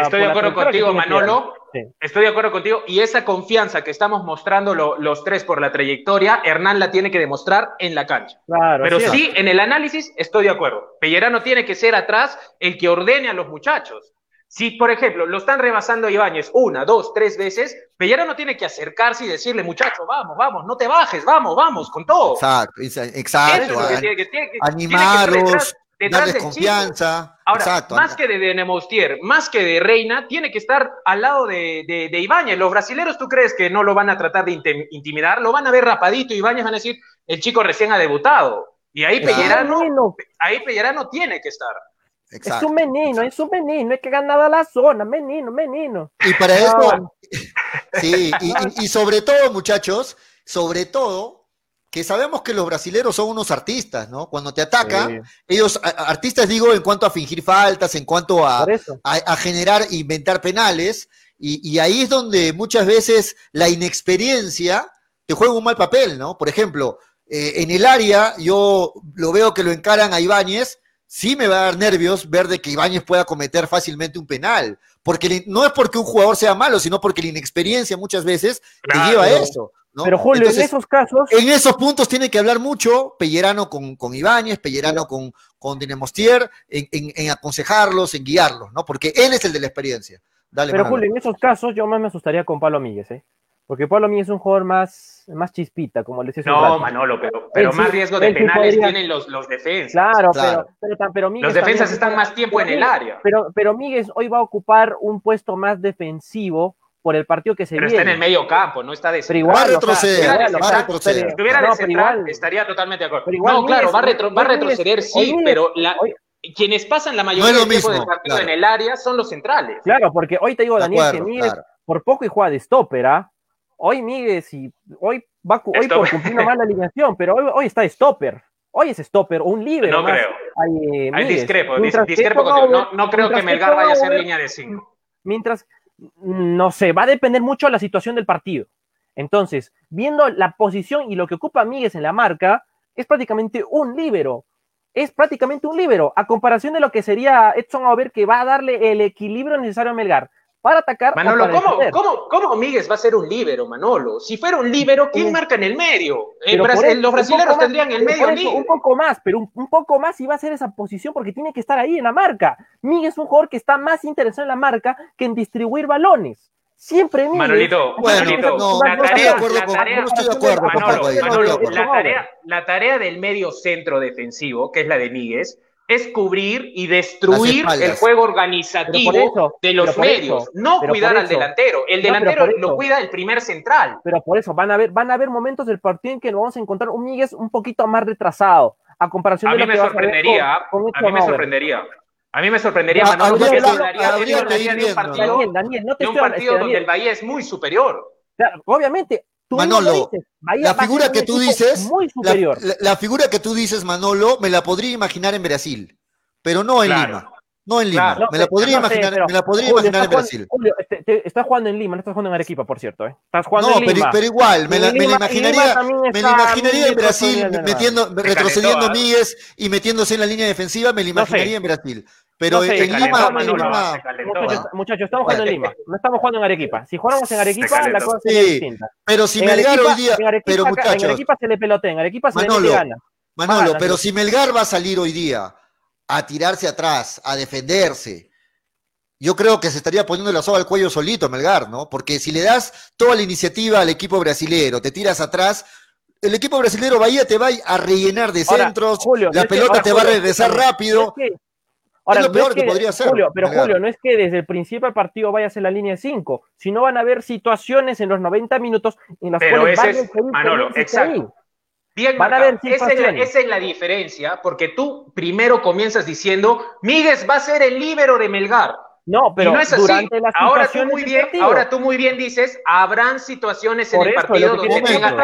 Estoy de acuerdo contigo, Manolo. Estoy de acuerdo contigo. Y esa confianza que estamos mostrando los tres por la trayectoria, Hernán la tiene que demostrar en la cancha. Pero sí, en el análisis estoy de acuerdo. Pellerano tiene que ser atrás el que ordene a los muchachos. Si, por ejemplo, lo están rebasando a Ibáñez una, dos, tres veces, no tiene que acercarse y decirle, muchacho, vamos, vamos, no te bajes, vamos, vamos, con todo. Exacto, exacto. Animarlos, darles confianza. Ahora, más que de, Nemostier, más que de Reina, tiene que estar al lado de, de, Ibáñez. Los brasileros, ¿tú crees que no lo van a tratar de intimidar? Lo van a ver rapadito, Ibáñez van a decir, el chico recién ha debutado. Y ahí Pellerano, ahí Pellerano tiene que estar. Es un menino, es un menino, es que ganado la zona, menino, menino. Y para eso, sí, y, sobre todo, muchachos, sobre todo, que sabemos que los brasileros son unos artistas, ¿no? Cuando te atacan, ellos, artistas digo, en cuanto a fingir faltas, en cuanto a, a, generar, inventar penales, y, ahí es donde muchas veces la inexperiencia te juega un mal papel, ¿no? Por ejemplo, eh, en el área yo lo veo que lo encaran a Ibáñez, sí me va a dar nervios ver de que Ibáñez pueda cometer fácilmente un penal, porque no es porque un jugador sea malo, sino porque la inexperiencia muchas veces te lleva a eso. Pero Julio, en esos casos. En esos puntos tiene que hablar mucho Pellerano con, con Ibáñez, Pellerano con, con Dinemostier, en, en, aconsejarlos, en guiarlos, ¿no? Porque él es el de la experiencia. Dale, Pero Julio, en esos casos yo más me asustaría con Pablo Míguez, ¿eh? Porque Pablo Míguez es un jugador más, más chispita, como le decía. No, Manolo, pero, pero más riesgo de penales tienen los, los defensas. Claro, Pero, pero, pero Los defensas están más tiempo en el área. Pero, pero Míguez hoy va a ocupar un puesto más defensivo por el partido que se pero viene. está en el medio campo, no está de Pero igual, va a retroceder, va a retroceder. Si estuviera de central, estaría totalmente de acuerdo. no, claro, va a, retro, va a retroceder, sí, pero la, quienes pasan la mayoría del tiempo del partido en el área son los centrales. Claro, porque hoy te digo, Daniel, que Miguel, por poco y juega de stopper, ¿ah? Hoy Miguel, si, hoy va hoy por cumplir una mala alineación, pero hoy, hoy está stopper. Hoy es stopper, un libre. No creo. Hay, Hay discrepo, discrepo no, no, creo que Melgar vaya a ser línea de 5. Mientras, no sé, va a depender mucho de la situación del partido. Entonces, viendo la posición y lo que ocupa Miguel en la marca, es prácticamente un líbero. Es prácticamente un líbero, a comparación de lo que sería Edson Aubert, que va a darle el equilibrio necesario a Melgar para atacar. Manolo, ¿cómo, ¿cómo, ¿cómo, Míguez va a ser un líbero, Manolo? Si fuera un líbero, ¿quién marca en el medio? los brasileños tendrían el medio eso, Un poco más, pero un, poco más y va a ser esa posición porque tiene que estar ahí en la marca. Míguez es un jugador que está más interesado en la marca que en distribuir balones. Siempre Míguez. Manolito, Manolito, no, la, tarea, la tarea del medio centro defensivo, que es la de Míguez, es cubrir y destruir el juego organizativo de los medios, no cuidar al delantero. El delantero lo cuida el primer central. Pero por eso van a haber, van a haber momentos del partido en que nos vamos a encontrar un Miguel un poquito más retrasado, a comparación a de mí lo me que sorprendería, a, con, a mí me sorprendería. A mí me sorprendería, Manolo, porque eso hablaría de un partido, Daniel, no te de un partido donde el Bahía es muy superior. obviamente, Manolo, la figura que tú dices, La, figura que tú dices, Manolo, me la podría imaginar en Brasil, pero no en Lima. No en Lima, me la podría imaginar, me la podría imaginar en Brasil. Julio, este, estás jugando en Lima, no estás jugando en Arequipa, por cierto, ¿eh? Estás jugando en Lima. Pero, pero igual, me la, me la imaginaría, me la imaginaría en Brasil, metiendo, retrocediendo a Míguez y metiéndose en la línea defensiva, me la imaginaría en Brasil. Pero en, Lima, muchachos, estamos jugando en Lima, no estamos jugando en Arequipa. Si jugamos en Arequipa, la cosa sería distinta. Pero si Melgar hoy día, pero muchachos, en Arequipa se le pelotea, en Arequipa se Manolo, le gana. Manolo, pero si Melgar va a salir hoy día a tirarse atrás, a defenderse, yo creo que se estaría poniendo la soga al cuello solito Melgar, ¿no? Porque si le das toda la iniciativa al equipo brasilero, te tiras atrás, el equipo brasilero Bahía te va a rellenar de centros, la pelota te va a regresar rápido. Ahora, es lo peor que, podría ser. Julio, pero Julio, no es que desde el principio del partido vaya a ser la línea de 5, sino van a haber situaciones en los 90 minutos en las pero cuales ese es, Manolo, exacto. van a haber esa, es la, esa es la diferencia, porque tú primero comienzas diciendo, Míguez va a ser el líbero de Melgar. No, pero no es así. durante las ahora tú muy bien, ahora tú muy bien dices, habrán situaciones en el partido donde tengas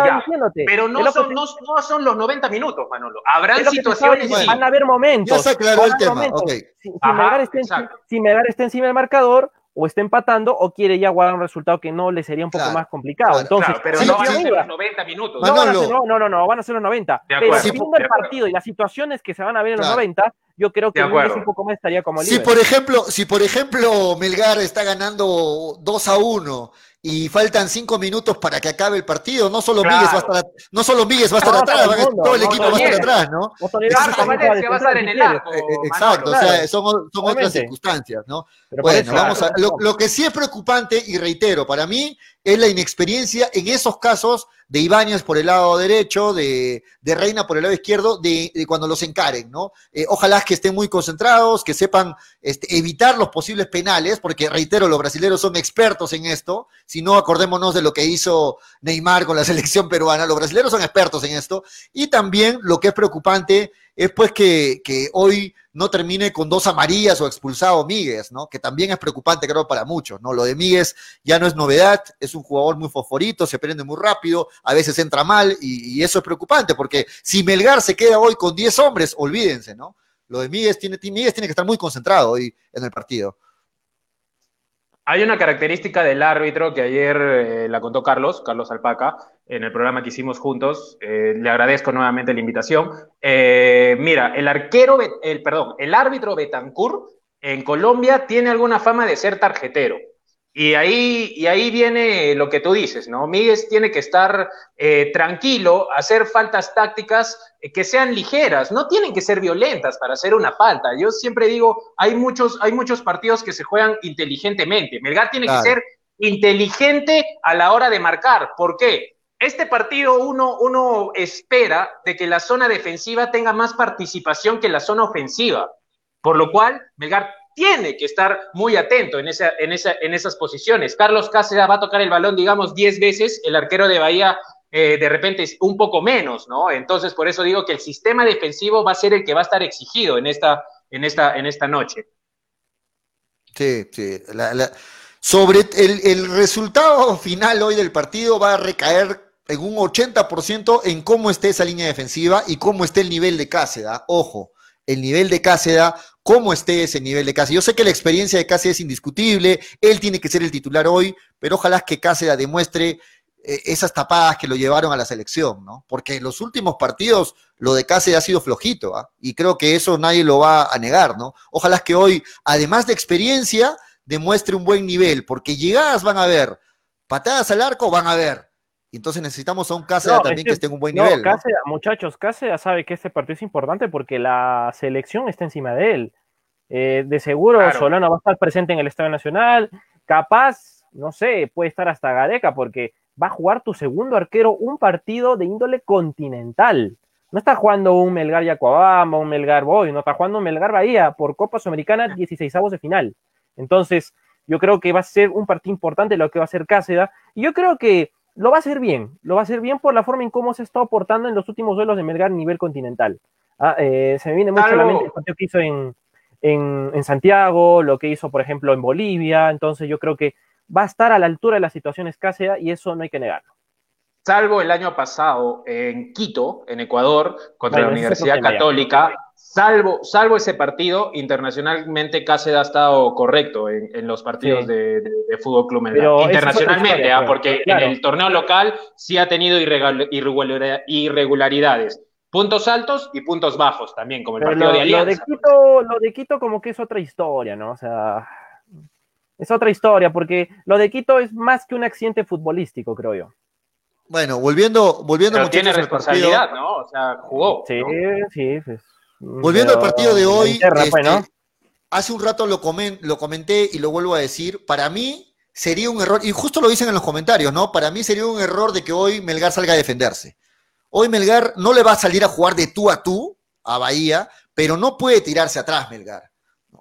Pero no son, no, no son, los 90 minutos, Manolo. Habrán situaciones. Van a haber momentos. Ya se aclaró el tema. Okay. Si, si, Melgar está, si Melgar está encima del marcador, o está empatando o quiere ya guardar un resultado que no le sería un poco más complicado. Entonces, pero no van a ser los 90 minutos. No, no, no, no, van a ser los 90. pero viendo el partido y las situaciones que se van a ver en los 90, yo creo que un poco más estaría como libre. Si por ejemplo, si por ejemplo Melgar está ganando 2 a 1 y faltan 5 minutos para que acabe el partido, no solo Miguel va a estar, no solo Miguel va a estar atrás, todo el equipo va a estar atrás, ¿no? Exacto, o sea, son, son otras circunstancias, ¿no? bueno, vamos a, lo, lo que sí es preocupante, y reitero, para mí es la inexperiencia en esos casos de Ibáñez por el lado derecho, de, Reina por el lado izquierdo, de, cuando los encaren, ¿no? Eh, ojalá que estén muy concentrados, que sepan este, evitar los posibles penales, porque reitero, los brasileños son expertos en esto, si no acordémonos de lo que hizo Neymar con la selección peruana, los brasileños son expertos en esto, y también lo que es preocupante es pues que, que hoy no termine con dos amarillas o expulsado Míguez, ¿no? Que también es preocupante, creo, para muchos, ¿no? Lo de Míguez ya no es novedad, es un jugador muy fosforito, se prende muy rápido, a veces entra mal y, eso es preocupante, porque si Melgar se queda hoy con 10 hombres, olvídense, ¿no? Lo de Míguez tiene, Míguez tiene que estar muy concentrado hoy en el partido. Hay una característica del árbitro que ayer eh, la contó Carlos, Carlos Alpaca, en el programa que hicimos juntos. Eh, le agradezco nuevamente la invitación. Eh, mira, el arquero, el, perdón, el árbitro Betancourt en Colombia tiene alguna fama de ser tarjetero. Y ahí, y ahí viene lo que tú dices, ¿no? Miguel tiene que estar eh, tranquilo, hacer faltas tácticas eh, que sean ligeras, no tienen que ser violentas para hacer una falta. Yo siempre digo, hay muchos, hay muchos partidos que se juegan inteligentemente. Melgar tiene que ser inteligente a la hora de marcar. ¿Por qué? Este partido uno, uno espera de que la zona defensiva tenga más participación que la zona ofensiva. Por lo cual, Melgar tiene que estar muy atento en, esa, en, esa, en esas posiciones. Carlos Cáceres va a tocar el balón, digamos, 10 veces, el arquero de Bahía eh, de repente es un poco menos, ¿no? Entonces, por eso digo que el sistema defensivo va a ser el que va a estar exigido en esta, en esta, en esta noche. Sí, sí. Sobre el, resultado final hoy del partido va a recaer en un 80% en cómo esté esa línea defensiva y cómo esté el nivel de Cáceres. Ojo, el nivel de Cáceres cómo esté ese nivel de Cáceres. Yo sé que la experiencia de Cáceres es indiscutible, él tiene que ser el titular hoy, pero ojalá que Cáceres demuestre eh, esas tapadas que lo llevaron a la selección, ¿no? Porque en los últimos partidos lo de Cáceres ha sido flojito, ¿ah? Y creo que eso nadie lo va a negar, ¿no? Ojalá que hoy, además de experiencia, demuestre un buen nivel, porque llegadas van a ver, patadas al arco van a ver, entonces necesitamos a un Cáceres también que, esté en un buen nivel. muchachos, Cáceres sabe que este partido es importante porque la selección está encima de él. Eh, de seguro Solano va a estar presente en el Estadio Nacional. Capaz, no sé, puede estar hasta Gareca porque va a jugar tu segundo arquero un partido de índole continental. No está jugando un Melgar Yacuabamba, un Melgar Boy, no está jugando un Melgar Bahía por Copa Sudamericana 16 avos de final. Entonces, yo creo que va a ser un partido importante lo que va a hacer Cáceres. Y yo creo que lo va a hacer bien, lo va a hacer bien por la forma en cómo se está aportando en los últimos duelos de Melgar a nivel continental. Ah, eh, se me viene mucho a la mente el partido que hizo en, en, Santiago, lo que hizo, por ejemplo, en Bolivia, entonces yo creo que va a estar a la altura de la situación escasea y eso no hay que negarlo. Salvo el año pasado en Quito, en Ecuador, contra la Universidad Católica, Salvo, salvo ese partido, internacionalmente Cáceres ha estado correcto en, los partidos de, Fútbol Club Internacionalmente, ¿ah? porque en el torneo local sí ha tenido irregularidades. Puntos altos y puntos bajos también, como el partido de Alianza. Lo de, Quito, lo de Quito como que es otra historia, ¿no? O sea, es otra historia, porque lo de Quito es más que un accidente futbolístico, creo yo. Bueno, volviendo, volviendo Pero tiene responsabilidad, ¿no? O sea, jugó. Sí, sí, pues Volviendo al partido de hoy, este, hace un rato lo, lo comenté y lo vuelvo a decir, para mí sería un error, y justo lo dicen en los comentarios, ¿no? Para mí sería un error de que hoy Melgar salga a defenderse. Hoy Melgar no le va a salir a jugar de tú a tú a Bahía, pero no puede tirarse atrás Melgar.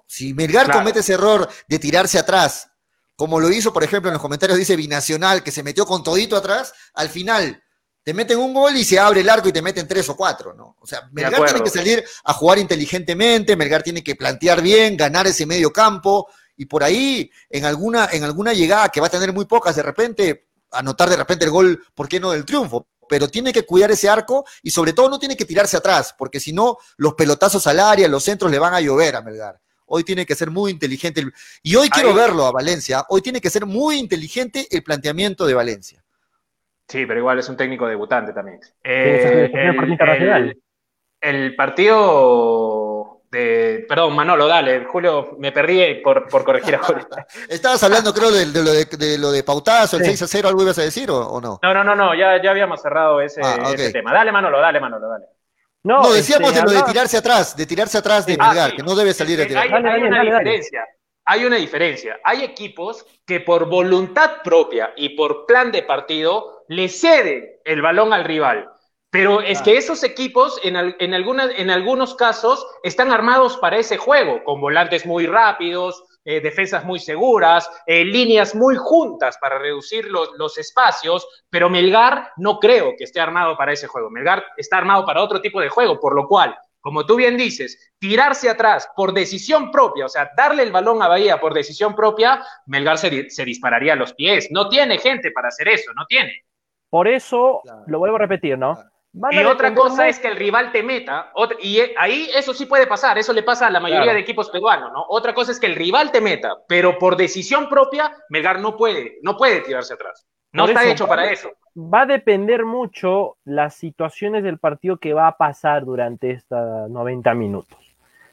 Si Melgar comete ese error de tirarse atrás, como lo hizo, por ejemplo, en los comentarios dice Binacional, que se metió con todito atrás, al final te meten un gol y se abre el arco y te meten tres o cuatro, ¿no? O sea, Melgar tiene que salir a jugar inteligentemente, Melgar tiene que plantear bien, ganar ese medio campo, y por ahí, en alguna, en alguna llegada que va a tener muy pocas, de repente, anotar de repente el gol, ¿por qué no del triunfo? Pero tiene que cuidar ese arco y sobre todo no tiene que tirarse atrás, porque si no, los pelotazos al área, los centros le van a llover a Melgar. Hoy tiene que ser muy inteligente. Y hoy quiero verlo a Valencia. Hoy tiene que ser muy inteligente el planteamiento de Valencia. Sí, pero igual es un técnico debutante también. Eh, el, partido de. Perdón, Manolo, dale. Julio, me perdí por, corregir a Julio. Estabas hablando, creo, de, lo, de, de lo de Pautazo, el 6 a 0, ¿algo ibas a decir o, no? No, no, no, no, ya, ya habíamos cerrado ese, ah, tema. Dale, Manolo, dale, Manolo, dale. No, decíamos este, de lo de tirarse atrás, de tirarse atrás de ah, que no debe salir de tirar. Hay, hay una diferencia hay una diferencia. Hay equipos que por voluntad propia y por plan de partido le ceden el balón al rival. Pero es que esos equipos, en, en, en algunos casos, están armados para ese juego, con volantes muy rápidos, eh, defensas muy seguras, eh, líneas muy juntas para reducir los, los, espacios, pero Melgar no creo que esté armado para ese juego. Melgar está armado para otro tipo de juego, por lo cual como tú bien dices, tirarse atrás por decisión propia, o sea, darle el balón a Bahía por decisión propia, Melgar se, se dispararía a los pies. No tiene gente para hacer eso, no tiene. Por eso, lo vuelvo a repetir, ¿no? Y otra cosa es que el rival te meta, y eh, ahí eso sí puede pasar, eso le pasa a la mayoría de equipos peruanos, ¿no? Otra cosa es que el rival te meta, pero por decisión propia, Melgar no puede, no puede tirarse atrás. No está hecho para eso. Va a depender mucho las situaciones del partido que va a pasar durante estos 90 minutos.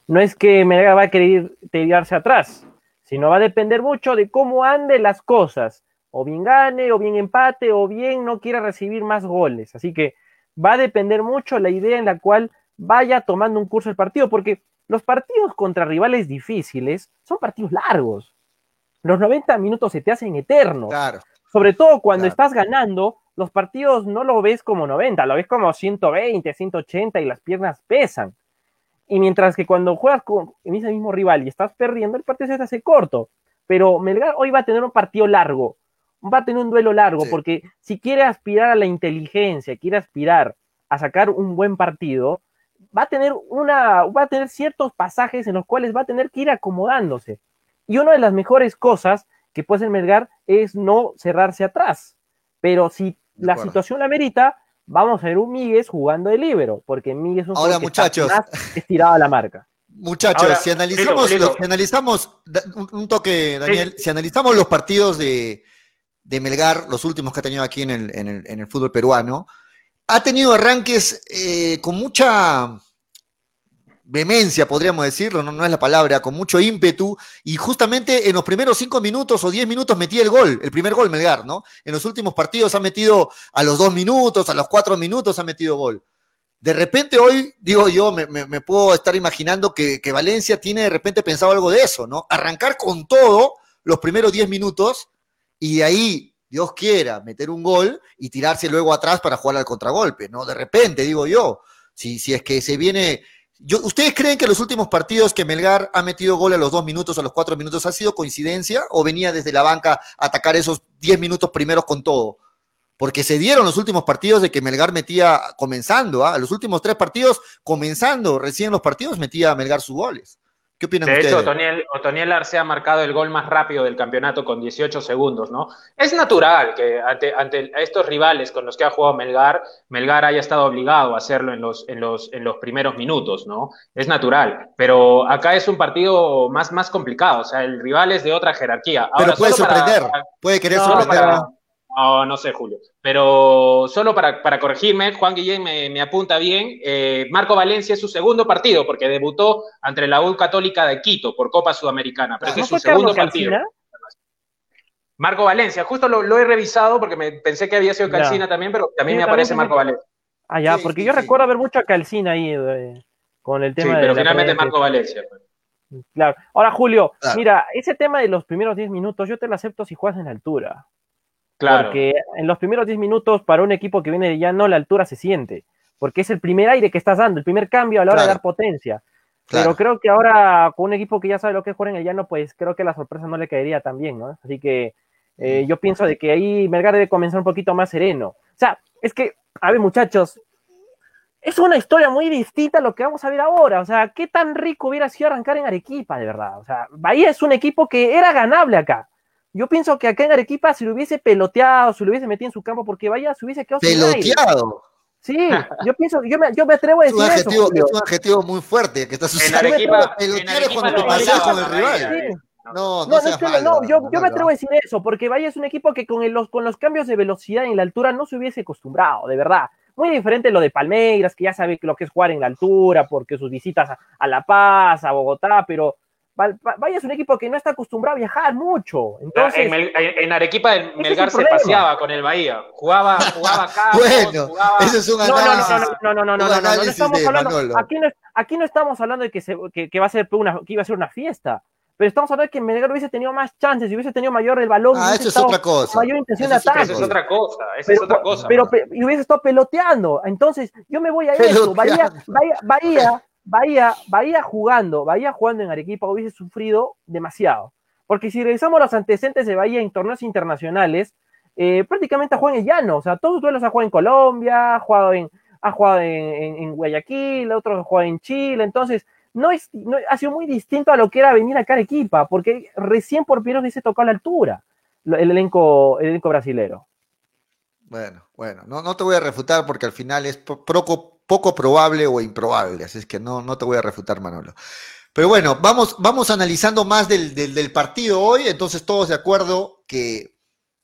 No es que Melgar va a querer tirarse atrás, sino va a depender mucho de cómo anden las cosas. O bien gane, o bien empate, o bien no quiera recibir más goles. Así que va a depender mucho la idea en la cual vaya tomando un curso el partido, porque los partidos contra rivales difíciles son partidos largos. Los 90 minutos se te hacen eternos. Claro. Sobre todo cuando estás ganando, los partidos no lo ves como 90, lo ves como 120, 180 y las piernas pesan. Y mientras que cuando juegas con ese mismo rival y estás perdiendo, el partido se te hace corto. Pero Melgar hoy va a tener un partido largo va a tener un duelo largo, porque si quiere aspirar a la inteligencia, quiere aspirar a sacar un buen partido, va a tener una, va a tener ciertos pasajes en los cuales va a tener que ir acomodándose. Y una de las mejores cosas que puede ser Melgar es no cerrarse atrás. Pero si la situación la merita, vamos a ver un Miguel jugando de libero, porque Miguel es un Ahora, muchachos. más estirado a la marca. Muchachos, si analizamos, si analizamos un, toque, Daniel, si analizamos los partidos de, de Melgar, los últimos que ha tenido aquí en el, en el, fútbol peruano, ha tenido arranques eh, con mucha vehemencia, podríamos decirlo, no, no, es la palabra, con mucho ímpetu, y justamente en los primeros cinco minutos o diez minutos metía el gol, el primer gol Melgar, ¿no? En los últimos partidos ha metido a los dos minutos, a los cuatro minutos ha metido gol. De repente hoy, digo yo, me, puedo estar imaginando que, que, Valencia tiene de repente pensado algo de eso, ¿no? Arrancar con todo los primeros diez minutos y de ahí, Dios quiera, meter un gol y tirarse luego atrás para jugar al contragolpe, ¿no? De repente, digo yo, si, si es que se viene... Yo, ¿Ustedes creen que los últimos partidos que Melgar ha metido gol a los dos minutos, a los cuatro minutos, ha sido coincidencia o venía desde la banca a atacar esos diez minutos primeros con todo? Porque se dieron los últimos partidos de que Melgar metía comenzando, ¿ah? los últimos tres partidos comenzando, recién los partidos metía a Melgar sus goles. ¿Qué opinan de hecho, Otoniel, Arce ha marcado el gol más rápido del campeonato con 18 segundos, ¿no? Es natural que ante, estos rivales con los que ha jugado Melgar, Melgar haya estado obligado a hacerlo en los, en los, en los primeros minutos, ¿no? Es natural. Pero acá es un partido más, más complicado, o sea, el rival es de otra jerarquía. Pero puede sorprender, puede querer sorprender. No, no sé, Julio. Pero solo para, corregirme, Juan Guillén me, apunta bien. Eh, Marco Valencia es su segundo partido porque debutó ante la U Católica de Quito por Copa Sudamericana. Pero es su segundo partido. Marco Valencia, justo lo, he revisado porque me pensé que había sido Calcina también, pero también me aparece Marco Valencia. Ah, ya, porque yo recuerdo haber mucho a Calcina ahí eh, con el tema sí, pero finalmente Marco Valencia. Pues. Claro. Ahora, Julio, mira, ese tema de los primeros 10 minutos, yo te lo acepto si juegas en la altura. Porque en los primeros 10 minutos, para un equipo que viene de llano, la altura se siente. Porque es el primer aire que estás dando, el primer cambio a la hora de dar potencia. Pero creo que ahora, con un equipo que ya sabe lo que es jugar en el llano, pues creo que la sorpresa no le caería tan bien, ¿no? Así que eh, yo pienso de que ahí Melgar debe comenzar un poquito más sereno. O sea, es que, a ver, muchachos, es una historia muy distinta a lo que vamos a ver ahora. O sea, qué tan rico hubiera sido arrancar en Arequipa, de verdad. O sea, Bahía es un equipo que era ganable acá. Yo pienso que acá en Arequipa, si lo hubiese peloteado, si lo hubiese metido en su campo, porque vaya, se hubiese quedado ¿Peloteado? Sí, yo pienso, yo me, yo me atrevo a decir es eso. Es un adjetivo muy fuerte que está sucediendo. En Arequipa, pelotear es cuando te paseas con el rival. No, no, no, no, yo, yo me atrevo a decir eso, porque vaya es un equipo que con, los, con los cambios de velocidad en la altura no se hubiese acostumbrado, de verdad. Muy diferente lo de Palmeiras, que ya sabe lo que es jugar en la altura, porque sus visitas a, a La Paz, a Bogotá, pero Vaya es un equipo que no está acostumbrado a viajar mucho. Entonces, en, Arequipa el Melgar se paseaba con el Bahía. Jugaba, jugaba acá. bueno, eso es un análisis. No, no, no, no, no, no, no, estamos hablando. Aquí no, aquí no estamos hablando de que, se, que, que, va a ser una, que iba a ser una fiesta. Pero estamos hablando de que Melgar hubiese tenido más chances, y hubiese tenido mayor el balón. Ah, eso es otra cosa. Mayor intención de ataque. Eso es otra cosa. Eso es otra cosa. Pero, y hubiese estado peloteando. Entonces, yo me voy a eso. Bahía, Bahía, Bahía Bahía, jugando, Bahía jugando en Arequipa hubiese sufrido demasiado. Porque si revisamos los antecedentes de Bahía en torneos internacionales, eh, prácticamente ha jugado en el llano. O sea, todos los duelos ha jugado en Colombia, ha jugado en, ha jugado en, Guayaquil, otro ha jugado en Chile, entonces no, es, ha sido muy distinto a lo que era venir acá a Arequipa, porque recién por vez se tocó la altura el elenco, el elenco brasilero. Bueno, bueno, no, no te voy a refutar porque al final es poco, poco probable o improbable, así es que no, no te voy a refutar, Manolo. Pero bueno, vamos, vamos analizando más del, del, partido hoy, entonces todos de acuerdo que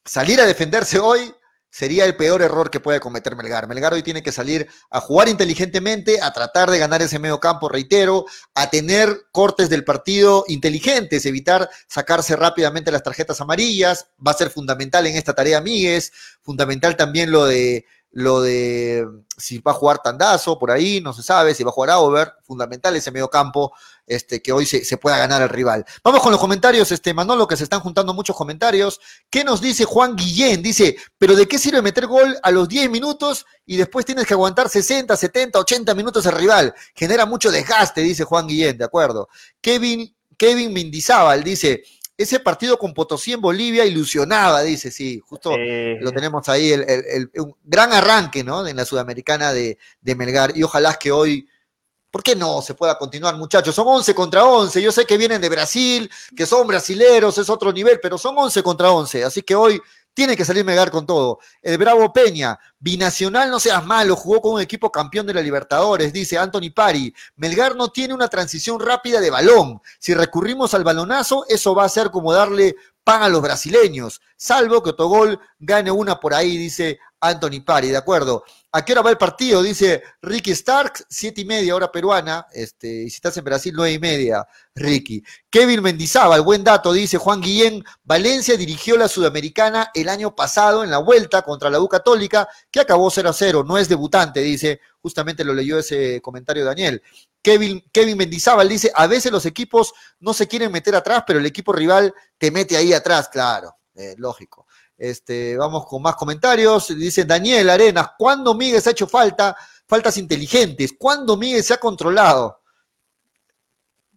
salir a defenderse hoy sería el peor error que puede cometer Melgar. Melgar hoy tiene que salir a jugar inteligentemente, a tratar de ganar ese medio campo, reitero, a tener cortes del partido inteligentes, evitar sacarse rápidamente las tarjetas amarillas. Va a ser fundamental en esta tarea Míguez, fundamental también lo de lo de si va a jugar Tandazo por ahí, no se sabe, si va a jugar Auber, fundamental ese medio campo este, que hoy se, pueda ganar al rival. Vamos con los comentarios, este, Manolo, que se están juntando muchos comentarios. ¿Qué nos dice Juan Guillén? Dice, pero ¿de qué sirve meter gol a los 10 minutos y después tienes que aguantar 60, 70, 80 minutos al rival? Genera mucho desgaste, dice Juan Guillén, de acuerdo. Kevin, Kevin dice, ese partido con Potosí en Bolivia ilusionaba, dice, sí, justo lo tenemos ahí, el, un gran arranque, ¿no? En la Sudamericana de, de Melgar, y ojalá que hoy ¿Por qué no se pueda continuar, muchachos? Son 11 contra 11. Yo sé que vienen de Brasil, que son brasileros, es otro nivel, pero son 11 contra 11. Así que hoy tiene que salir Melgar con todo. El Bravo Peña, binacional, no seas malo, jugó con un equipo campeón de la Libertadores, dice Anthony Pari. Melgar no tiene una transición rápida de balón. Si recurrimos al balonazo, eso va a ser como darle pan a los brasileños, salvo que Otogol gane una por ahí, dice Anthony Pari, ¿de acuerdo? ¿A qué hora va el partido? Dice Ricky Stark, siete y media hora peruana, este, y si estás en Brasil, nueve y media, Ricky. Kevin Mendizábal, buen dato, dice Juan Guillén, Valencia dirigió la Sudamericana el año pasado en la vuelta contra la U Católica, que acabó 0 a 0, no es debutante, dice, justamente lo leyó ese comentario Daniel. Kevin, Kevin Mendizábal dice, a veces los equipos no se quieren meter atrás, pero el equipo rival te mete ahí atrás, claro, eh, lógico. Este, vamos con más comentarios. Dice Daniel Arenas, ¿cuándo Miguel se ha hecho falta? Faltas inteligentes. ¿Cuándo Miguel se ha controlado?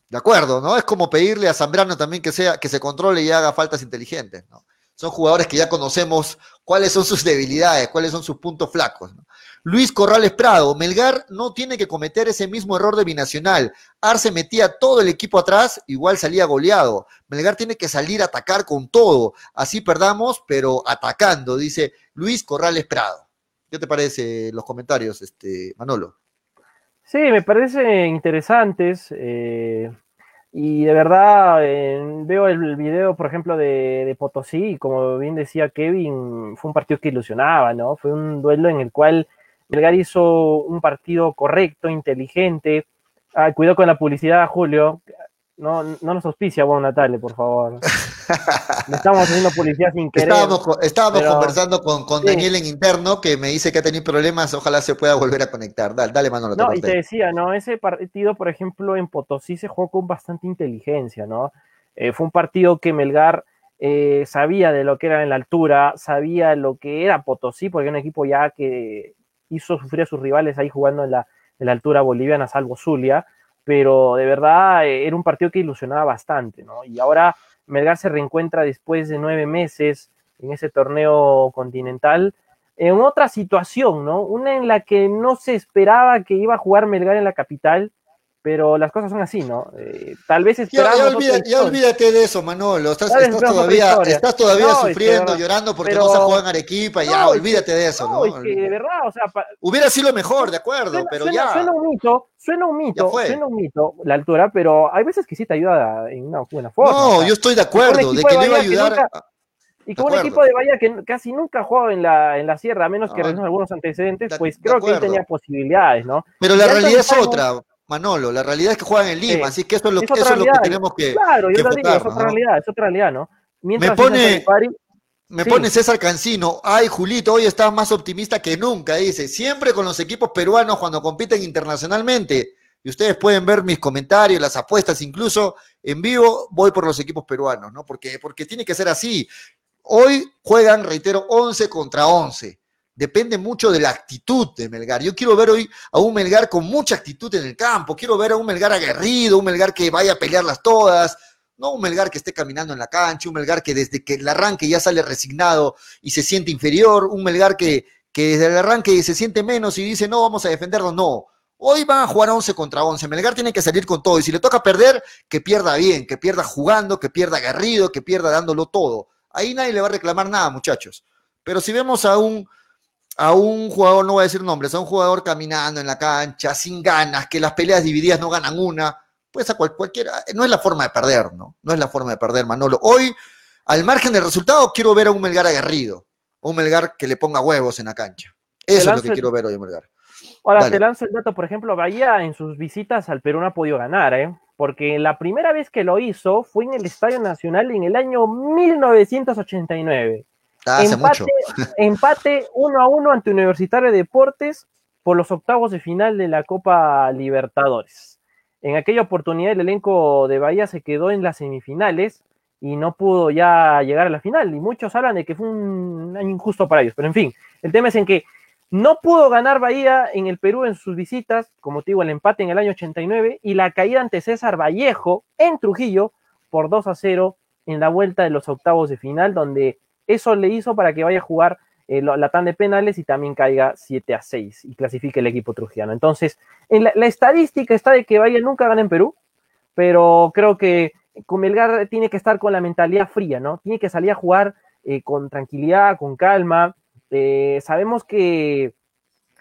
De acuerdo, ¿no? Es como pedirle a Zambrano también que sea, que se controle y haga faltas inteligentes, ¿no? Son jugadores que ya conocemos cuáles son sus debilidades, cuáles son sus puntos flacos. ¿no? Luis Corrales Prado, Melgar no tiene que cometer ese mismo error de binacional. Arce metía todo el equipo atrás, igual salía goleado. Melgar tiene que salir a atacar con todo. Así perdamos, pero atacando, dice Luis Corrales Prado. ¿Qué te parece los comentarios, este, Manolo? Sí, me parecen interesantes. Eh, y de verdad veo el video, por ejemplo, de, de, Potosí, como bien decía Kevin, fue un partido que ilusionaba, ¿no? Fue un duelo en el cual Melgar hizo un partido correcto, inteligente. Ah, cuidado con la publicidad, Julio. No, no nos auspicia, bueno, Natalia, por favor. estamos haciendo publicidad sin querer. Estábamos, conversando con, con Daniel en interno que me dice que ha tenido problemas, ojalá se pueda volver a conectar. Dale, dale Manolo. No, y te decía, ¿no? Ese partido, por ejemplo, en Potosí se jugó con bastante inteligencia, ¿no? Eh, fue un partido que Melgar eh, sabía de lo que era en la altura, sabía lo que era Potosí, porque era un equipo ya que hizo sufrir a sus rivales ahí jugando en la, altura boliviana, salvo Zulia, pero de verdad eh, era un partido que ilusionaba bastante, ¿no? Y ahora Melgar se reencuentra después de nueve meses en ese torneo continental en otra situación, ¿no? Una en la que no se esperaba que iba a jugar Melgar en la capital, pero las cosas son así, ¿no? Eh, tal vez esperamos... Ya, olvídate, de eso, Manolo. Estás, todavía, estás todavía sufriendo, llorando porque no se juega en Arequipa, ya, olvídate de eso, ¿no? Es que de verdad, o sea... Hubiera sido mejor, de acuerdo, pero ya... Suena un mito, suena un mito, suena un mito la altura, pero hay veces que sí te ayuda en una buena forma. No, yo estoy de acuerdo, de que le iba a ayudar... y con un equipo de Bahía que casi nunca juega en la, en la sierra, a menos que ah, algunos antecedentes, pues creo que él tenía posibilidades, ¿no? Pero la realidad es otra. Manolo, la realidad es que juegan en Lima, así que eso es lo, eso es lo que tenemos que. Claro, yo digo, es otra realidad, es otra realidad, ¿no? me pone, me pone César Cancino, ay Julito, hoy estás más optimista que nunca, dice, siempre con los equipos peruanos cuando compiten internacionalmente. Y ustedes pueden ver mis comentarios, las apuestas incluso en vivo, voy por los equipos peruanos, ¿no? Porque, porque tiene que ser así. Hoy juegan, reitero, 11 contra 11 depende mucho de la actitud de Melgar. Yo quiero ver hoy a un Melgar con mucha actitud en el campo, quiero ver a un Melgar aguerrido, un Melgar que vaya a pelearlas todas, no un Melgar que esté caminando en la cancha, un Melgar que desde que el arranque ya sale resignado y se siente inferior, un Melgar que, que desde el arranque se siente menos y dice, no, vamos a defenderlo, no. Hoy van a jugar 11 contra 11. Melgar tiene que salir con todo. Y si le toca perder, que pierda bien, que pierda jugando, que pierda aguerrido, que pierda dándolo todo. Ahí nadie le va a reclamar nada, muchachos. Pero si vemos a un, a un jugador, no voy a decir nombres, a un jugador caminando en la cancha, sin ganas, que las peleas divididas no ganan una, pues a cualquiera, no es la forma de perder, ¿no? No es la forma de perder, Manolo. Hoy, al margen del resultado, quiero ver a un Melgar aguerrido, un Melgar que le ponga huevos en la cancha. Eso es lo que quiero ver hoy, Melgar. Ahora te lanzo el dato, por ejemplo, Bahía en sus visitas al Perú no ha podido ganar, ¿eh? porque la primera vez que lo hizo fue en el Estadio Nacional en el año 1989. Ah, hace empate, mucho. empate uno a uno ante Universitario de Deportes por los octavos de final de la Copa Libertadores. En aquella oportunidad el elenco de Bahía se quedó en las semifinales y no pudo ya llegar a la final. Y muchos hablan de que fue un año injusto para ellos. Pero en fin, el tema es en que no pudo ganar Bahía en el Perú en sus visitas, como te digo, el empate en el año 89 y la caída ante César Vallejo en Trujillo por 2 a 0 en la vuelta de los octavos de final, donde eso le hizo para que vaya a jugar eh, la TAN de penales y también caiga 7 a 6 y clasifique el equipo trujillano. Entonces, en la, estadística está de que Bahía nunca gana en Perú, pero creo que con tiene que estar con la mentalidad fría, ¿no? Tiene que salir a jugar eh, con tranquilidad, con calma, eh, sabemos que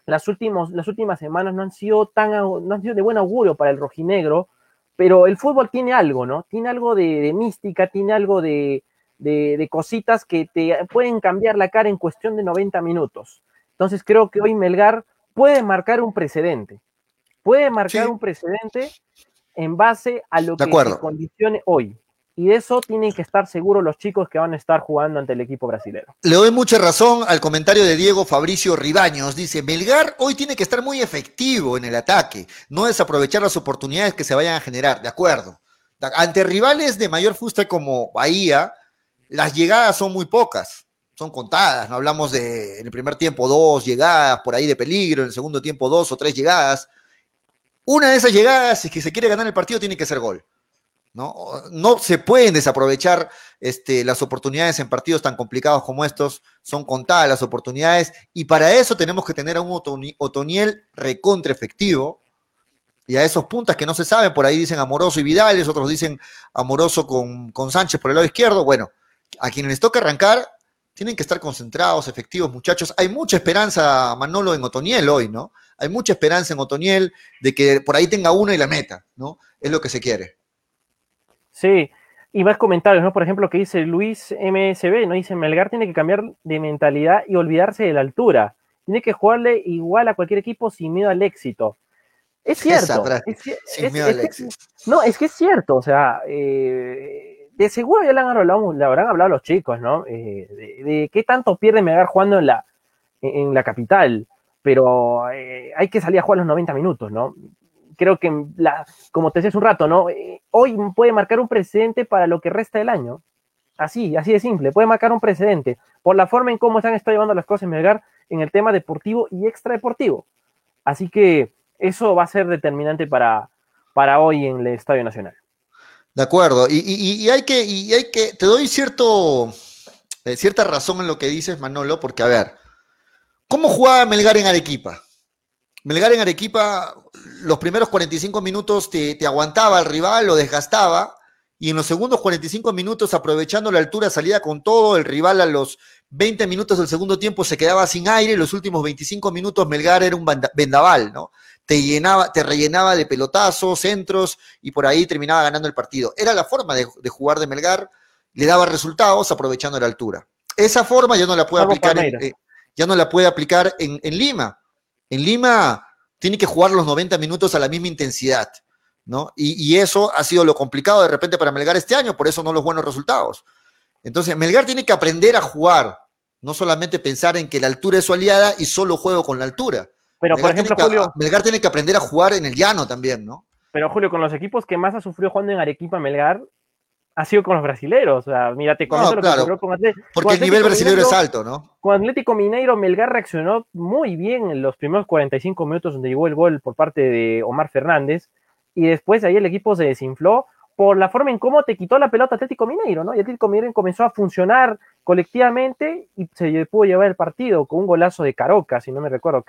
las, las últimas semanas no han sido tan no han sido de buen augurio para el rojinegro, pero el fútbol tiene algo, ¿no? Tiene algo de, mística, tiene algo de, de, cositas que te pueden cambiar la cara en cuestión de 90 minutos. Entonces creo que hoy Melgar puede marcar un precedente. Puede marcar un precedente en base a lo que se condicione hoy. Y de eso tienen que estar seguros los chicos que van a estar jugando ante el equipo brasileño. Le doy mucha razón al comentario de Diego Fabricio Ribaños. Dice, Melgar hoy tiene que estar muy efectivo en el ataque, no desaprovechar las oportunidades que se vayan a generar. De acuerdo. Ante rivales de mayor fuste como Bahía, las llegadas son muy pocas, son contadas. No hablamos de en el primer tiempo dos llegadas por ahí de peligro, en el segundo tiempo dos o tres llegadas. Una de esas llegadas, si que se quiere ganar el partido, tiene que ser gol. ¿no? No se pueden desaprovechar este, las oportunidades en partidos tan complicados como estos, son contadas las oportunidades, y para eso tenemos que tener a un Otoniel recontra efectivo, y a esos puntas que no se saben, por ahí dicen Amoroso y Vidales, otros dicen Amoroso con, con Sánchez por el lado izquierdo, bueno, a quienes les toca arrancar, tienen que estar concentrados, efectivos, muchachos. Hay mucha esperanza, Manolo, en Otoniel hoy, ¿no? Hay mucha esperanza en Otoniel de que por ahí tenga uno y la meta, ¿no? Es lo que se quiere. Sí, y más comentarios, ¿no? Por ejemplo, que dice Luis MSB, ¿no? Dice, Melgar tiene que cambiar de mentalidad y olvidarse de la altura. Tiene que jugarle igual a cualquier equipo sin miedo al éxito. Es cierto. sin miedo al éxito. no, es que es cierto, o sea, eh, de seguro ya le, han hablado, le habrán hablado los chicos, ¿no? Eh, de, qué tanto pierde Melgar jugando en la, en la capital, pero eh, hay que salir a jugar los 90 minutos, ¿no? creo que, como te decía hace un rato, ¿no? Eh, hoy puede marcar un precedente para lo que resta del año. Así, así de simple, puede marcar un precedente por la forma en cómo se han estado llevando las cosas en Melgar en el tema deportivo y extradeportivo. Así que eso va a ser determinante para, para hoy en el Estadio Nacional. De acuerdo, y, hay, que, y hay que, te doy cierto, eh, cierta razón en lo que dices, Manolo, porque a ver, ¿cómo jugaba Melgar en Arequipa? Melgar en Arequipa, los primeros 45 minutos te, aguantaba al rival, lo desgastaba, y en los segundos 45 minutos, aprovechando la altura, salía con todo, el rival a los 20 minutos del segundo tiempo se quedaba sin aire, los últimos 25 minutos Melgar era un vendaval, ¿no? Te, llenaba, te rellenaba de pelotazos, centros, y por ahí terminaba ganando el partido. Era la forma de, jugar de Melgar, le daba resultados aprovechando la altura. Esa forma ya no la puede aplicar, eh, ya no la puede aplicar en Lima en Lima tiene que jugar los 90 minutos a la misma intensidad, ¿no? Y, eso ha sido lo complicado de repente para Melgar este año, por eso no los buenos resultados. Entonces, Melgar tiene que aprender a jugar, no solamente pensar en que la altura es su aliada y solo juego con la altura. Pero, por ejemplo, Julio. Melgar tiene que aprender a jugar en el llano también, ¿no? Pero, Julio, con los equipos que más ha sufrido jugando en Arequipa, Melgar, ha sido con los brasileros. O sea, mira, te comento lo que con Atlético. Porque el nivel brasileño es alto, ¿no? Con Atlético Mineiro, Melgar reaccionó muy bien en los primeros 45 minutos donde llegó el gol por parte de Omar Fernández. Y después ahí el equipo se desinfló por la forma en cómo te quitó la pelota Atlético Mineiro, ¿no? Y Atlético Mineiro comenzó a funcionar colectivamente y se pudo llevar el partido con un golazo de Caroca, si no me recuerdo.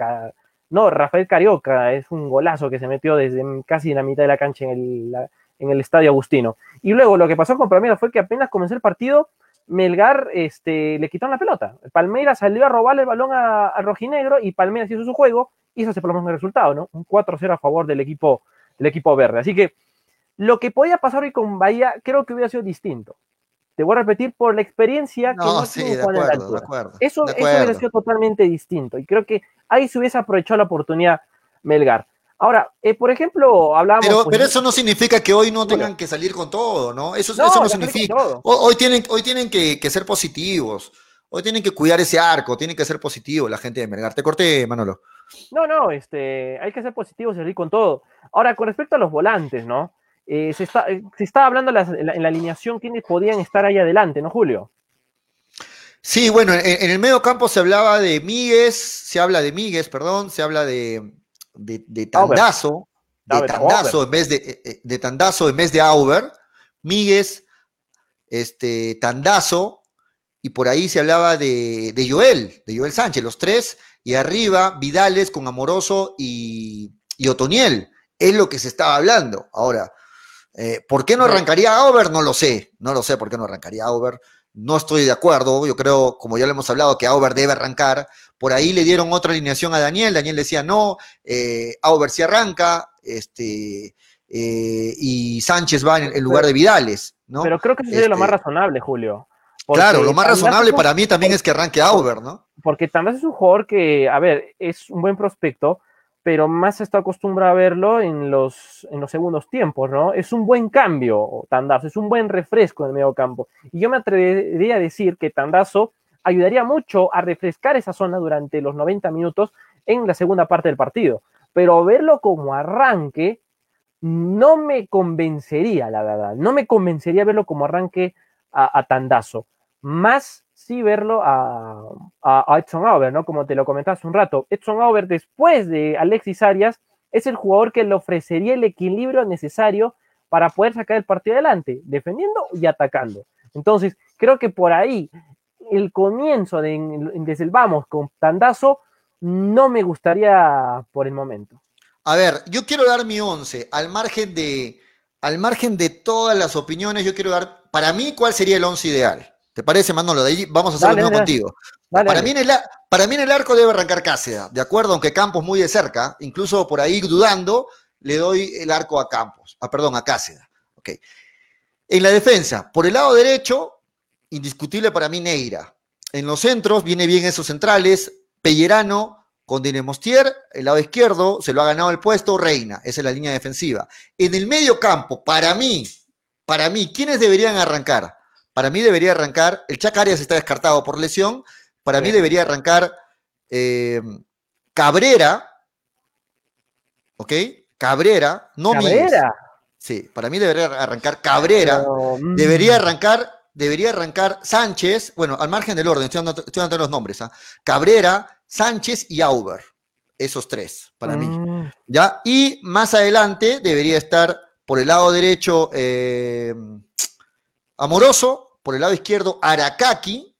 No, Rafael Carioca, es un golazo que se metió desde casi la mitad de la cancha en el, en el Estadio Agustino. Y luego lo que pasó con Palmeiras fue que apenas comenzó el partido, Melgar este, le quitaron la pelota. Palmeiras salió a robarle el balón a, Rojinegro y Palmeiras hizo su juego y eso se prolongó el resultado, ¿no? Un 4-0 a favor del equipo, del equipo verde. Así que lo que podía pasar hoy con Bahía creo que hubiera sido distinto. Te voy a repetir por la experiencia que no sí, de acuerdo, de acuerdo, Eso, eso hubiera sido totalmente distinto. Y creo que ahí se hubiese aprovechado la oportunidad Melgar. Ahora, eh, por ejemplo, hablamos. Pero, pero, eso no significa que hoy no tengan que salir con todo, ¿no? Eso no, eso no significa. Hoy, tienen, hoy tienen que, que, ser positivos. Hoy tienen que cuidar ese arco, tienen que ser positivos la gente de Melgar. Te corté, Manolo. No, no, este, hay que ser positivos y salir con todo. Ahora, con respecto a los volantes, ¿no? Eh, se, está, eh, se está hablando en la, alineación quiénes podían estar ahí adelante, ¿no, Julio? Sí, bueno, en, el medio campo se hablaba de Míguez, se habla de Míguez, perdón, se habla de, de, Tandazo, de Tandazo en vez de, eh, de Tandazo en vez de Auber, Míguez, este, Tandazo, y por ahí se hablaba de, de Joel, de Joel Sánchez, los tres, y arriba Vidales con Amoroso y, y Otoniel. Es lo que se estaba hablando. Ahora, eh, ¿Por qué no arrancaría Auber? No lo sé, no lo sé por qué no arrancaría Auber. No estoy de acuerdo, yo creo, como ya lo hemos hablado, que Auber debe arrancar. Por ahí le dieron otra alineación a Daniel, Daniel decía no, eh, Auber sí arranca, este, eh, y Sánchez va en, lugar de Vidales, ¿no? Pero creo que eso sería lo más este, razonable, Julio. Claro, lo más razonable para mí también es que arranque Auber, ¿no? Porque también es un jugador que, a ver, es un buen prospecto, pero más se está acostumbrado a verlo en los, en los segundos tiempos, ¿no? Es un buen cambio, Tandazo, es un buen refresco en el medio campo. Y yo me atrevería a decir que Tandazo ayudaría mucho a refrescar esa zona durante los 90 minutos en la segunda parte del partido. Pero verlo como arranque no me convencería, la verdad. No me convencería verlo como arranque a, a Tandazo. Más sí verlo a, a, Edson Auber, ¿no? Como te lo comenté hace un rato. Edson Auber, después de Alexis Arias, es el jugador que le ofrecería el equilibrio necesario para poder sacar el partido adelante, defendiendo y atacando. Entonces, creo que por ahí el comienzo de, desde el vamos con Tandazo no me gustaría por el momento. A ver, yo quiero dar mi once, al margen de, al margen de todas las opiniones, yo quiero dar, para mí, cuál sería el once ideal. ¿Te parece, Manolo? De ahí vamos a hacer lo mismo contigo. para, Mí en el, para mí en el arco debe arrancar Cáceres, ¿de acuerdo? Aunque Campos muy de cerca, incluso por ahí dudando, le doy el arco a Campos, ah, perdón, a Cáceres. Ok. En la defensa, por el lado derecho, indiscutible para mí Neira. En los centros, viene bien esos centrales, Pellerano con Dinemostier, el lado izquierdo, se lo ha ganado el puesto, Reina, esa es la línea defensiva. En el medio campo, para mí, para mí, ¿quiénes deberían arrancar? Para mí debería arrancar, el Chac Arias está descartado por lesión, para mí debería arrancar eh, Cabrera, ¿ok? Cabrera, no Cabrera. Sí, para mí debería arrancar Cabrera, mm. debería arrancar, debería arrancar Sánchez, bueno, al margen del orden, estoy dando, los nombres, ¿ah? Cabrera, Sánchez y Auber, esos tres, para mí. Mm. ¿Ya? Y más adelante debería estar por el lado derecho eh, Amoroso, por el lado izquierdo Arakaki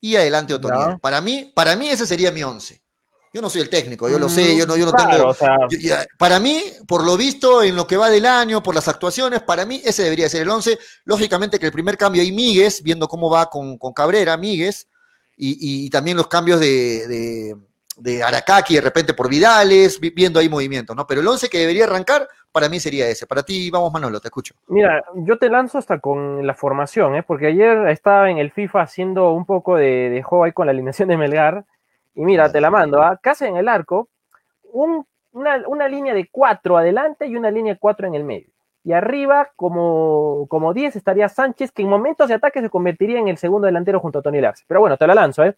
y adelante Otoniel. Para mí, para mí ese sería mi once. Yo no soy el técnico, yo lo sé, yo no, yo no tengo. para mí, por lo visto, en lo que va del año, por las actuaciones, para mí ese debería ser el once. Lógicamente que el primer cambio ahí Míguez, viendo cómo va con, Cabrera, Míguez, y, también los cambios de, de, de, Arakaki de repente por Vidales, viendo ahí movimientos, ¿no? Pero el once que debería arrancar, para mí sería ese. Para ti, vamos Manolo, te escucho. Mira, yo te lanzo hasta con la formación, ¿eh? porque ayer estaba en el FIFA haciendo un poco de, juego ahí con la alineación de Melgar. Y mira, te la mando, ¿ah? casi en el arco, una, línea de cuatro adelante y una línea de cuatro en el medio. Y arriba, como, como 10, estaría Sánchez, que en momentos de ataque se convertiría en el segundo delantero junto a Tony Larce. Pero bueno, te la lanzo, ¿eh?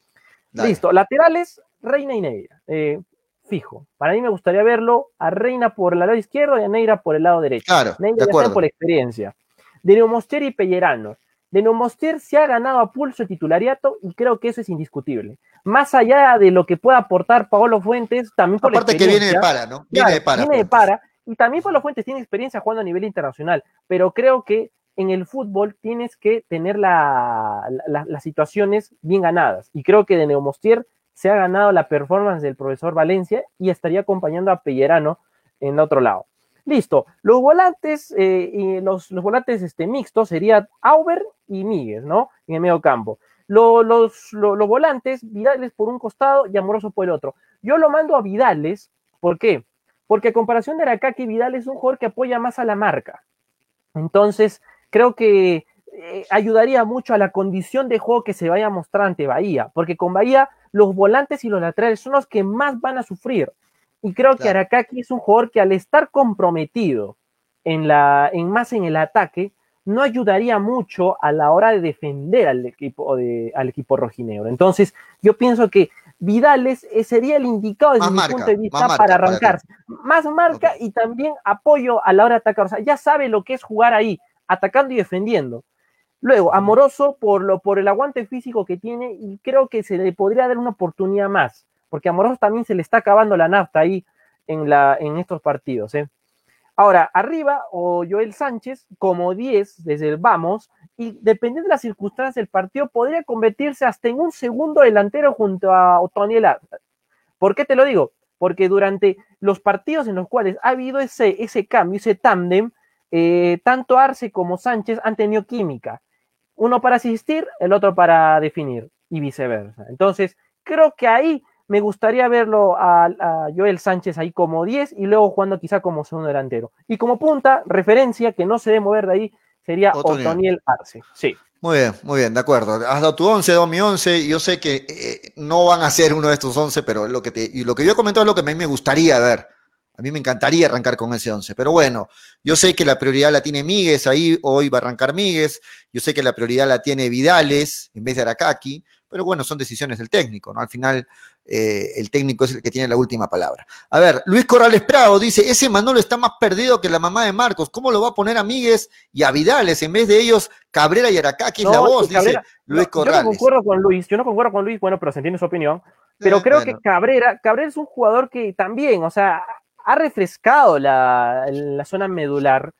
Listo. Laterales, Reina y Neira. Eh, fijo. Para mí me gustaría verlo a Reina por el lado izquierdo y a Neira por el lado derecho. Claro, Neira por experiencia. De Neumostier y Pellerano. De Neumostier se ha ganado a pulso el titulariato y creo que eso es indiscutible. Más allá de lo que pueda aportar Paolo Fuentes, también por Aparte que viene de para, ¿no? Viene de para. Viene de para. Y también Pablo Fuentes tiene experiencia jugando a nivel internacional, pero creo que en el fútbol tienes que tener las situaciones bien ganadas. Y creo que de Neumostier se ha ganado la performance del profesor Valencia y estaría acompañando a Pellerano en otro lado. Listo. Los volantes, eh, y los, volantes este, mixtos serían Auber y Míguez, ¿no? En el medio campo. los, los, volantes, Vidales por un costado y Amoroso por el otro. Yo lo mando a Vidales, ¿por qué? Porque a comparación de Aracaki, Vidal es un jugador que apoya más a la marca. Entonces, creo que eh, ayudaría mucho a la condición de juego que se vaya a mostrar ante Bahía, porque con Bahía los volantes y los laterales son los que más van a sufrir. Y creo que Arakaki es un jugador que al estar comprometido en, la, en más en el ataque, no ayudaría mucho a la hora de defender al equipo, de, al equipo rojinegro. Entonces, yo pienso que Vidales eh, sería el indicado desde mi punto de vista para arrancarse. más marca y también apoyo a la hora de atacar. O sea, ya sabe lo que es jugar ahí, atacando y defendiendo. Luego, Amoroso por, lo, por el aguante físico que tiene y creo que se le podría dar una oportunidad más, porque Amoroso también se le está acabando la nafta ahí en, la, en estos partidos. ¿eh? Ahora, arriba, o Joel Sánchez, como 10 desde el vamos, y dependiendo de las circunstancias del partido, podría convertirse hasta en un segundo delantero junto a Otoniel ¿Por qué te lo digo? Porque durante los partidos en los cuales ha habido ese, ese cambio, ese tándem, eh, tanto Arce como Sánchez han tenido química uno para asistir, el otro para definir y viceversa. Entonces, creo que ahí me gustaría verlo a, Joel Sánchez ahí como 10 y luego jugando quizá como segundo delantero. Y como punta, referencia que no se debe mover de ahí, sería Otoniel, Arce. Sí. Muy bien, muy bien, de acuerdo. Has dado tu 11, dado mi 11. Yo sé que eh, no van a ser uno de estos 11, pero lo que, te, y lo que yo he comentado es lo que a mí me gustaría ver. A mí me encantaría arrancar con ese 11, pero bueno, yo sé que la prioridad la tiene Míguez, ahí hoy va a arrancar Míguez, yo sé que la prioridad la tiene Vidales en vez de Aracaki, pero bueno, son decisiones del técnico, ¿no? Al final eh, el técnico es el que tiene la última palabra. A ver, Luis Corrales Prado dice, ese Manolo está más perdido que la mamá de Marcos, ¿cómo lo va a poner a Míguez y a Vidales en vez de ellos Cabrera y Aracaki es la voz? dice Luis Corrales. Yo no concuerdo con Luis, yo no concuerdo con Luis, bueno, pero se entiende su opinión, pero eh, creo que Cabrera, Cabrera es un jugador que también, o sea, ha refrescado la, zona medular,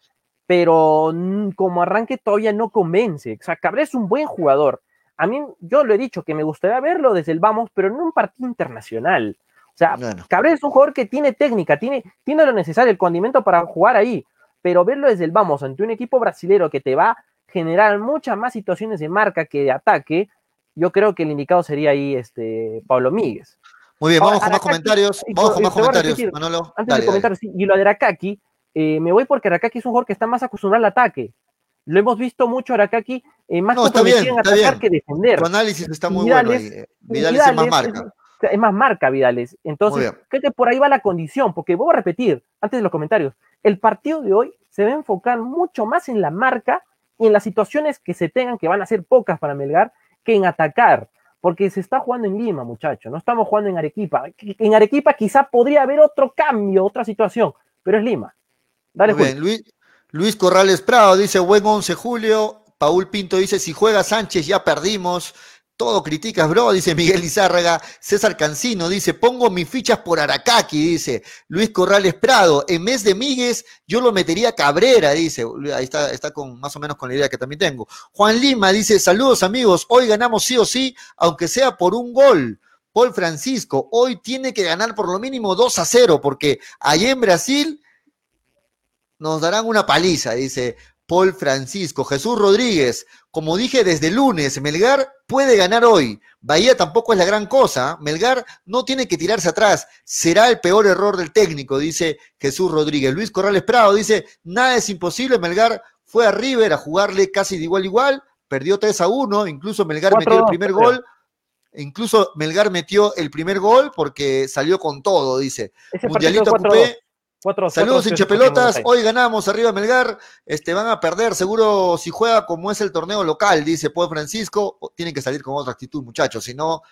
pero como arranque todavía no convence. O sea, Cabrera es un buen jugador. A mí, yo lo he dicho, que me gustaría verlo desde el vamos, pero en un partido internacional. O sea, Cabrera es un jugador que tiene técnica, tiene, tiene lo necesario, el condimento para jugar ahí, pero verlo desde el vamos ante un equipo brasilero que te va a generar muchas más situaciones de marca que de ataque, yo creo que el indicado sería ahí este Pablo Míguez. Muy bien, vamos con más comentarios. Vamos con más comentarios, Manolo. Antes de comentar, y lo de Arakaki, eh, me voy porque Arakaki es un jugador que está más acostumbrado al ataque. Lo hemos visto mucho Arakaki eh, más no, en atacar que defender. Tu análisis está muy bueno ahí. Eh, Vidales, es más marca. Es, más marca Vidales. Entonces, creo que por ahí va la condición, porque voy a repetir, antes de los comentarios, el partido de hoy se va a enfocar mucho más en la marca y en las situaciones que se tengan, que van a ser pocas para Melgar, que en atacar porque se está jugando en Lima, muchachos, no estamos jugando en Arequipa. En Arequipa quizá podría haber otro cambio, otra situación, pero es Lima. Dale, bien, Luis, Luis Corrales Prado dice, buen 11 julio. Paul Pinto dice, si juega Sánchez ya perdimos. Todo criticas, bro, dice Miguel Izárraga. César Cancino dice, pongo mis fichas por Aracaki, dice Luis Corrales Prado. En vez de Míguez, yo lo metería Cabrera, dice. Ahí está, está con más o menos con la idea que también tengo. Juan Lima dice, saludos amigos, hoy ganamos sí o sí, aunque sea por un gol. Paul Francisco, hoy tiene que ganar por lo mínimo 2 a 0, porque allá en Brasil nos darán una paliza, dice Paul Francisco. Jesús Rodríguez, como dije desde lunes, Melgar puede ganar hoy. Bahía tampoco es la gran cosa. Melgar no tiene que tirarse atrás. Será el peor error del técnico, dice Jesús Rodríguez. Luis Corrales Prado dice, nada es imposible. Melgar fue a River a jugarle casi de igual a igual. Perdió 3 a 1. Incluso Melgar metió el primer gol. Incluso Melgar metió el primer gol porque salió con todo, dice. Mundialito Cupé Saludos, hinchapelotas. Hoy ganamos arriba Melgar. Este, van a perder, seguro, si juega como es el torneo local, dice Pueblo Francisco. Tienen que salir con otra actitud, muchachos. Si no,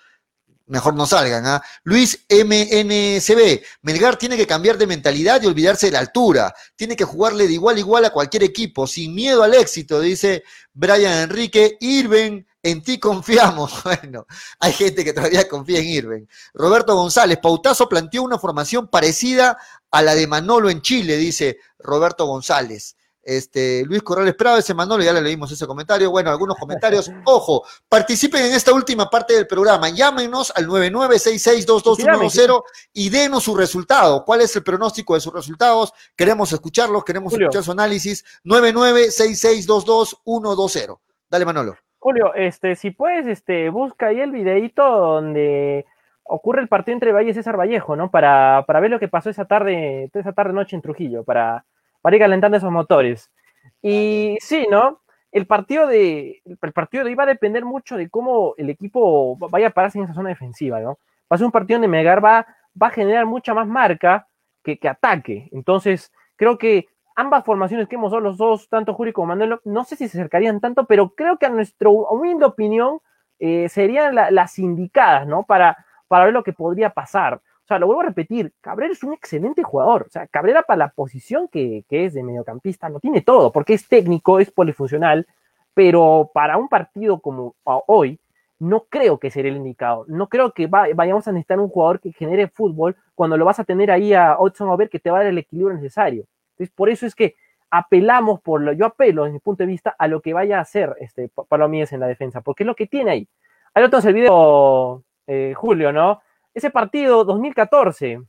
mejor no salgan. ¿ah? Luis MNCB. Melgar tiene que cambiar de mentalidad y olvidarse de la altura. Tiene que jugarle de igual a igual a cualquier equipo, sin miedo al éxito, dice Brian Enrique. Irven en ti confiamos. Bueno, hay gente que todavía confía en Irving. Roberto González, Pautazo planteó una formación parecida a la de Manolo en Chile, dice Roberto González. Este, Luis Corrales Prado, ese Manolo, ya le leímos ese comentario. Bueno, algunos comentarios. Ojo, participen en esta última parte del programa. Llámenos al 99662210 y denos su resultado. ¿Cuál es el pronóstico de sus resultados? Queremos escucharlos, queremos escuchar su análisis. 99662210. Dale, Manolo. Julio, este, si puedes, este, busca ahí el videito donde ocurre el partido entre Valle y César Vallejo, ¿no? Para, para ver lo que pasó esa tarde, esa tarde noche en Trujillo, para para ir calentando esos motores. Y sí, ¿no? El partido de el partido de iba a depender mucho de cómo el equipo vaya a pararse en esa zona defensiva, ¿no? Va a ser un partido donde Melgar va, va a generar mucha más marca que, que ataque. Entonces, creo que ambas formaciones que hemos dado los dos, tanto Julio como Manuel, no sé si se acercarían tanto, pero creo que a nuestra humilde opinión eh, serían las indicadas, ¿no? Para, para ver lo que podría pasar. O sea, lo vuelvo a repetir, Cabrera es un excelente jugador. O sea, Cabrera para la posición que, es de mediocampista no tiene todo, porque es técnico, es polifuncional, pero para un partido como hoy, no creo que sería el indicado. No creo que vayamos a necesitar un jugador que genere fútbol cuando lo vas a tener ahí a Hudson ver que te va a dar el equilibrio necesario. Entonces, por eso es que apelamos por lo, yo apelo desde mi punto de vista a lo que vaya a hacer este Palomíes en la defensa, porque es lo que tiene ahí. Hay otro el video, eh, Julio, ¿no? ese partido 2014.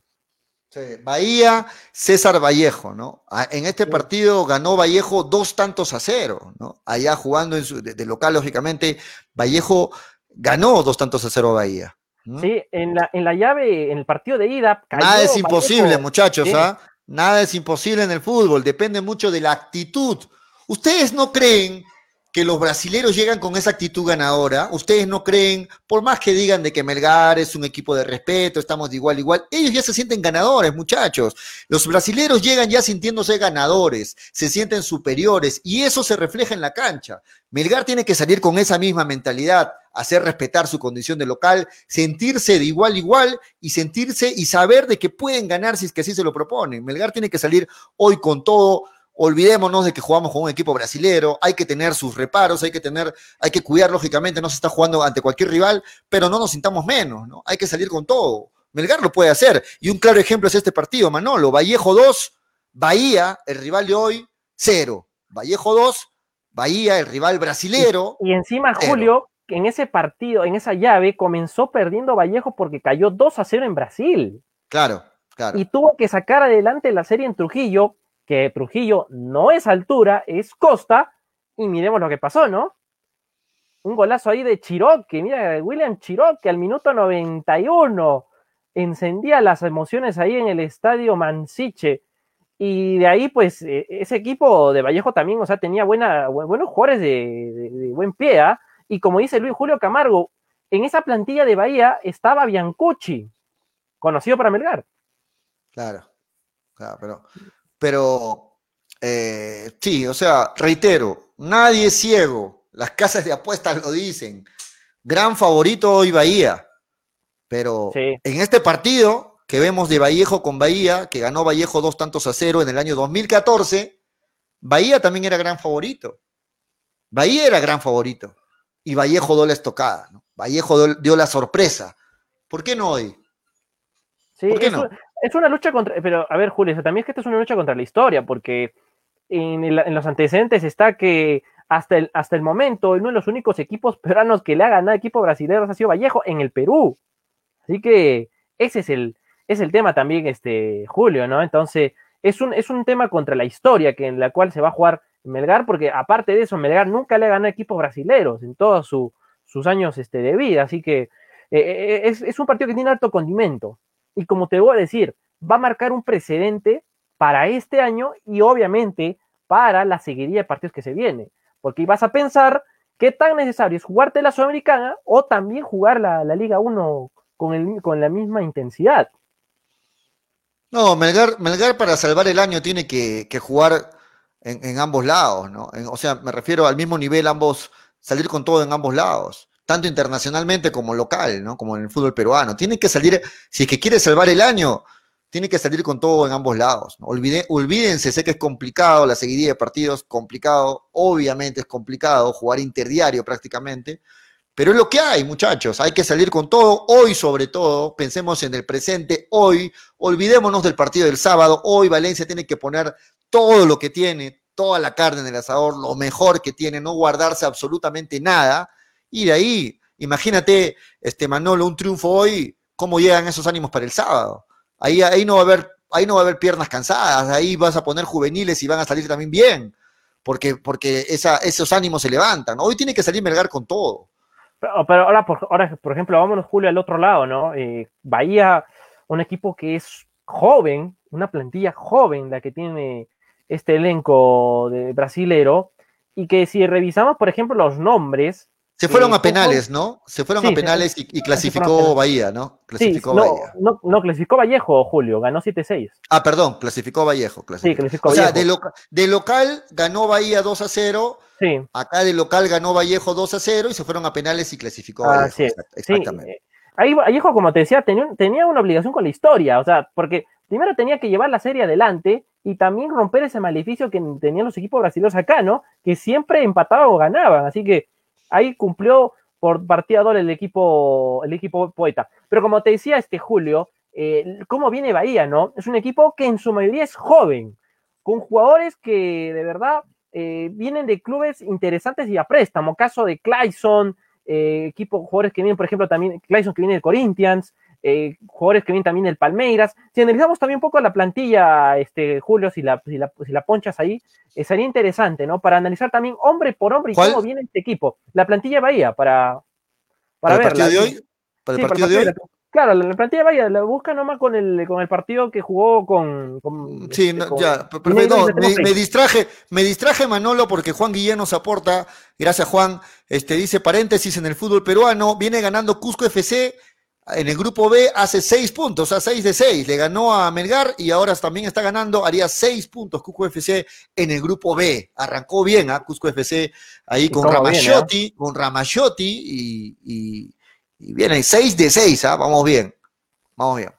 Sí, Bahía, César Vallejo, ¿no? Ah, en este partido ganó Vallejo dos tantos a cero, ¿no? Allá jugando en su, de, local, lógicamente, Vallejo ganó dos tantos a cero a Bahía. Sí, en la, en la llave, en el partido de ida. Nada es imposible, muchachos, ¿ah? Nada es imposible en el fútbol, depende mucho de la actitud. ¿Ustedes no creen que los brasileros llegan con esa actitud ganadora. Ustedes no creen, por más que digan de que Melgar es un equipo de respeto, estamos de igual a igual, ellos ya se sienten ganadores, muchachos. Los brasileros llegan ya sintiéndose ganadores, se sienten superiores y eso se refleja en la cancha. Melgar tiene que salir con esa misma mentalidad, hacer respetar su condición de local, sentirse de igual a igual y sentirse y saber de que pueden ganar si es que así se lo proponen. Melgar tiene que salir hoy con todo olvidémonos de que jugamos con un equipo brasilero, hay que tener sus reparos, hay que tener, hay que cuidar lógicamente, no se está jugando ante cualquier rival, pero no nos sintamos menos, ¿no? Hay que salir con todo. Melgar lo puede hacer. Y un claro ejemplo es este partido, Manolo. Vallejo 2, Bahía, el rival de hoy, 0. Vallejo 2, Bahía, el rival brasilero. Y, encima, Julio, en ese partido, en esa llave, comenzó perdiendo Vallejo porque cayó 2 a 0 en Brasil. Claro, claro. Y tuvo que sacar adelante la serie en Trujillo que Trujillo no es altura, es costa, y miremos lo que pasó, ¿no? Un golazo ahí de Chiroque, mira, William Chiroque al minuto 91 encendía las emociones ahí en el estadio Mansiche. Y de ahí, pues, e, ese equipo de Vallejo también, o sea, tenía buena, buenos jugadores de, buen pie, ¿ah? Y como dice Luis Julio Camargo, en esa plantilla de Bahía estaba Biancucci, conocido para Melgar. Claro, claro, pero pero eh, sí, o sea, reitero, nadie es ciego. Las casas de apuestas lo dicen. Gran favorito hoy Bahía. Pero en este partido que vemos de Vallejo con Bahía, que ganó Vallejo dos tantos a cero en el año 2014, Bahía también era gran favorito. Bahía era gran favorito. Y Vallejo dio la estocada. Vallejo dio la sorpresa. ¿Por qué no hoy? Sí, ¿Por qué no? Es una lucha contra. Pero, a ver, Julio, también es que esto es una lucha contra la historia, porque en, los antecedentes está que hasta el, hasta el momento, uno de los únicos equipos peruanos que le ha ganado equipo brasileño ha sido Vallejo en el Perú. Así que ese es el, es el tema también, este, Julio, ¿no? Entonces, es un, es un tema contra la historia que en la cual se va a jugar Melgar, porque aparte de eso, Melgar nunca le ha ganado equipos brasileños en todos sus años este, de vida. Así que eh, eh, es, es, un partido que tiene alto condimento y como te voy a decir, va a marcar un precedente para este año y obviamente para la seguidilla de partidos que se viene, porque vas a pensar qué tan necesario es jugarte la Sudamericana o también jugar la, Liga 1 con, con la misma intensidad. No, Melgar, Melgar para salvar el año tiene que, jugar en, ambos lados, ¿no? o sea, me refiero al mismo nivel, ambos, salir con todo en ambos lados tanto internacionalmente como local, ¿no? Como en el fútbol peruano. Tiene que salir, si es que quiere salvar el año, tiene que salir con todo en ambos lados. ¿no? olvídense, sé que es complicado, la seguidilla de partidos, complicado, obviamente es complicado, jugar interdiario prácticamente, Pero es lo que hay, muchachos. Hay que salir con todo. Hoy, sobre todo, pensemos en el presente. Hoy, olvidémonos del partido del sábado. Hoy Valencia tiene que poner todo lo que tiene, toda la carne en el asador, lo mejor que tiene, no guardarse absolutamente nada. Y de ahí, imagínate, este Manolo, un triunfo hoy, cómo llegan esos ánimos para el sábado. Ahí, ahí no va a haber, ahí no va a haber piernas cansadas, ahí vas a poner juveniles y van a salir también bien, porque, porque esa, esos ánimos se levantan. Hoy tiene que salir Melgar con todo. Pero, ahora, por, ahora, por ejemplo, vámonos, Julio, al otro lado, ¿no? Eh, Bahía, un equipo que es joven, una plantilla joven la que tiene este elenco de brasilero, y que si revisamos, por ejemplo, los nombres, se fueron a penales, ¿no? Se fueron a penales y, clasificó Bahía, ¿no? Clasificó no, Bahía. No, no, clasificó Vallejo, Julio, ganó 7-6. Ah, perdón, clasificó Vallejo. Sí, clasificó o sea, de, local ganó Bahía 2 a 0. Sí. Acá de local ganó Vallejo 2 a 0 y se fueron a penales y clasificó Vallejo. Sí, exactamente. Eh, ahí Vallejo, como te decía, tenía, tenía una obligación con la historia, o sea, porque primero tenía que llevar la serie adelante y también romper ese maleficio que tenían los equipos brasileños acá, ¿no? Que siempre empataban o ganaban, así que ahí cumplió por partida doble el equipo, el equipo poeta. Pero como te decía este Julio, eh, ¿cómo viene Bahía, no? Es un equipo que en su mayoría es joven, con jugadores que de verdad eh, vienen de clubes interesantes y a préstamo, caso de Clayson, eh, equipo, jugadores que vienen, por ejemplo, también Clayson que viene de Corinthians, eh, jugadores que vienen también del Palmeiras. Si analizamos también un poco la plantilla, este, Julio, si la, si la, ponchas ahí, eh, sería interesante, ¿no? Para analizar también hombre por hombre y cómo viene este equipo. La plantilla Bahía, para, para, ¿Para el partido de hoy? ¿Para el partido de hoy? Claro, la plantilla Bahía la busca nomás con el, con el partido que jugó con. sí, este, ya, pero, me, distraje, me distraje Manolo porque Juan Guillén nos aporta, gracias Juan, este dice paréntesis en el fútbol peruano, viene ganando Cusco FC en el grupo B hace seis puntos, sea, seis de seis. Le ganó a Melgar y ahora también está ganando, haría seis puntos Cusco FC en el grupo B. Arrancó bien a ¿ah? Cusco FC ahí con Ramachotti, con Ramachotti y, y, y viene seis de seis, ¿ah? vamos bien. Vamos bien.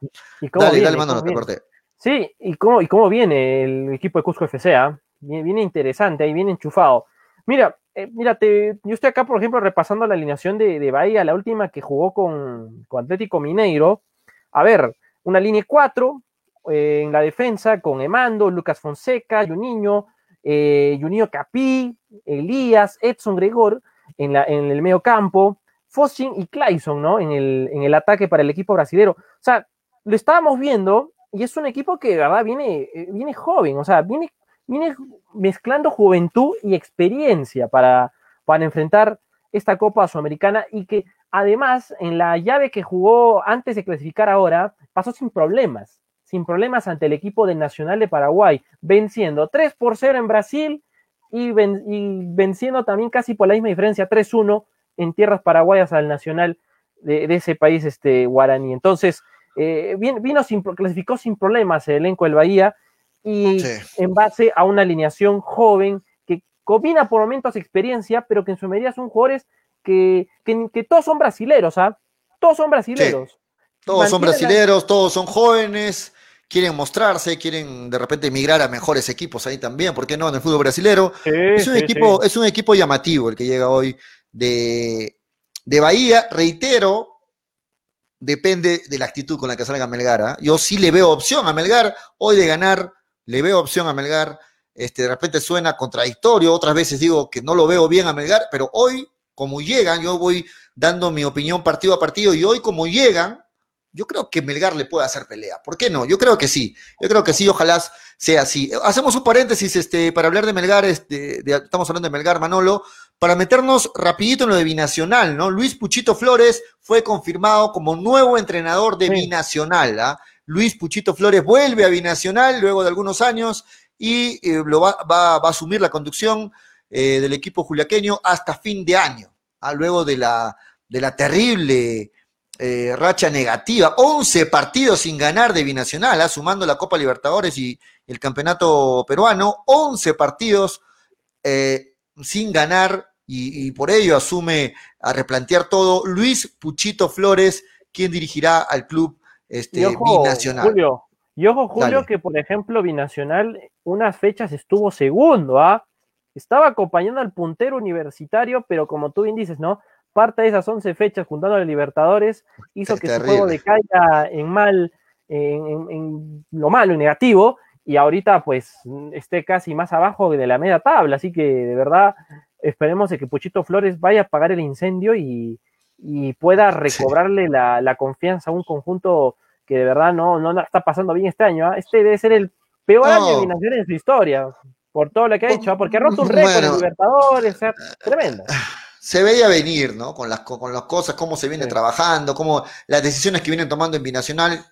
dale, dale, mano, te corté. Sí, y cómo, y cómo viene el equipo de Cusco FC, ¿ah? viene, interesante, ahí viene enchufado. Mira, eh, mírate, yo estoy acá, por ejemplo, repasando la alineación de, de Bahía, la última que jugó con, Atlético Mineiro. A ver, una línea 4 eh, en la defensa con Emando, Lucas Fonseca, Juninho, eh, Juninho Capí, Elías, Edson Gregor en el medio campo, Fossin y Clayson, ¿no? En el, en el ataque para el equipo brasilero. O sea, lo estábamos viendo y es un equipo que, de verdad, viene, eh, viene joven, o sea, viene viene mezclando juventud y experiencia para, para enfrentar esta Copa Sudamericana y que además en la llave que jugó antes de clasificar ahora pasó sin problemas, sin problemas ante el equipo del Nacional de Paraguay, venciendo 3 por 0 en Brasil y, venciendo también casi por la misma diferencia 3-1 en tierras paraguayas al Nacional de, ese país este, guaraní. Entonces, eh, vino sin, clasificó sin problemas el elenco del Bahía y en base a una alineación joven que combina por momentos experiencia, pero que en su medida son jugadores que, que, todos son brasileros, ¿ah? Todos son brasileros. Todos son brasileros, todos son jóvenes, quieren mostrarse, quieren de repente emigrar a mejores equipos ahí también, ¿por qué no? En el fútbol brasilero. es, un equipo, es un equipo llamativo el que llega hoy de, de Bahía, reitero, depende de la actitud con la que salga Melgar. ¿ah? Yo sí le veo opción a Melgar hoy de ganar le veo opción a Melgar. Este, de repente suena contradictorio, otras veces digo que no lo veo bien a Melgar, pero hoy, como llegan, yo voy dando mi opinión partido a partido, y hoy como llegan, yo creo que Melgar le puede hacer pelea. ¿Por qué no? Yo creo que sí. Yo creo que sí, ojalá sea así. Hacemos un paréntesis este, para hablar de Melgar, este, estamos hablando de Melgar, Manolo, para meternos rapidito en lo de Binacional, ¿no? Luis Puchito Flores fue confirmado como nuevo entrenador de Binacional, ¿ah? Luis Puchito Flores vuelve a Binacional luego de algunos años y eh, lo va, a asumir la conducción eh, del equipo juliaqueño hasta fin de año, ¿ah? luego de la, terrible eh, racha negativa, 11 partidos sin ganar de Binacional, ¿ah? sumando la Copa Libertadores y el Campeonato Peruano, 11 partidos sin ganar y, y, por ello asume a replantear todo Luis Puchito Flores, quien dirigirá al club este, binacional. Julio, y ojo, Julio, que por ejemplo, binacional, unas fechas estuvo segundo, ¿ah? Estaba acompañando al puntero universitario, pero como tú bien dices, ¿no? parte de esas 11 fechas juntando a Libertadores hizo que su juego decaiga en mal, en, lo malo y negativo, y ahorita pues esté casi más abajo de la media tabla, así que de verdad esperemos de que Puchito Flores vaya a apagar el incendio y, pueda recobrarle la, confianza a un conjunto que de verdad no, no está pasando bien este año. ¿ah? Este debe ser el peor año de Binacional en su historia, por todo lo que ha hecho, ¿ah? porque ha roto un récord en Libertadores, o sea, tremendo se veía venir, ¿no? Con las, con las cosas, cómo se viene trabajando, cómo las decisiones que vienen tomando en Binacional,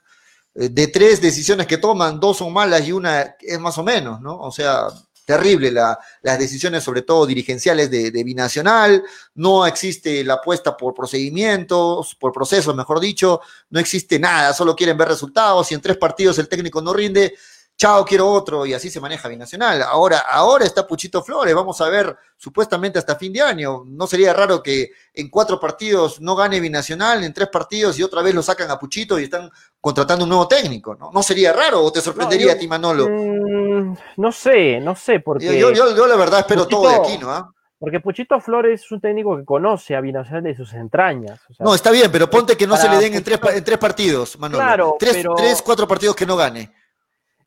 eh, de tres decisiones que toman, dos son malas y una es más o menos, ¿no? O sea, terrible la, las decisiones, sobre todo dirigenciales de, de, Binacional, no existe la apuesta por procedimientos, por procesos, mejor dicho, no existe nada, solo quieren ver resultados, y en tres partidos el técnico no rinde, chao, quiero otro, y así se maneja Binacional. Ahora, ahora está Puchito Flores, vamos a ver supuestamente hasta fin de año. No sería raro que en cuatro partidos no gane Binacional, en tres partidos y otra vez lo sacan a Puchito y están contratando un nuevo técnico, ¿no? ¿No sería raro o te sorprendería a ti, Manolo? Mm, no sé, no sé, porque... Yo, yo, la verdad espero todo de aquí, ¿no? Porque Puchito Flores es un técnico que conoce a Binacional de sus entrañas. no, está bien, pero ponte que no se le den en, tres, en tres partidos, Manolo. Claro, tres, tres, cuatro partidos que no gane.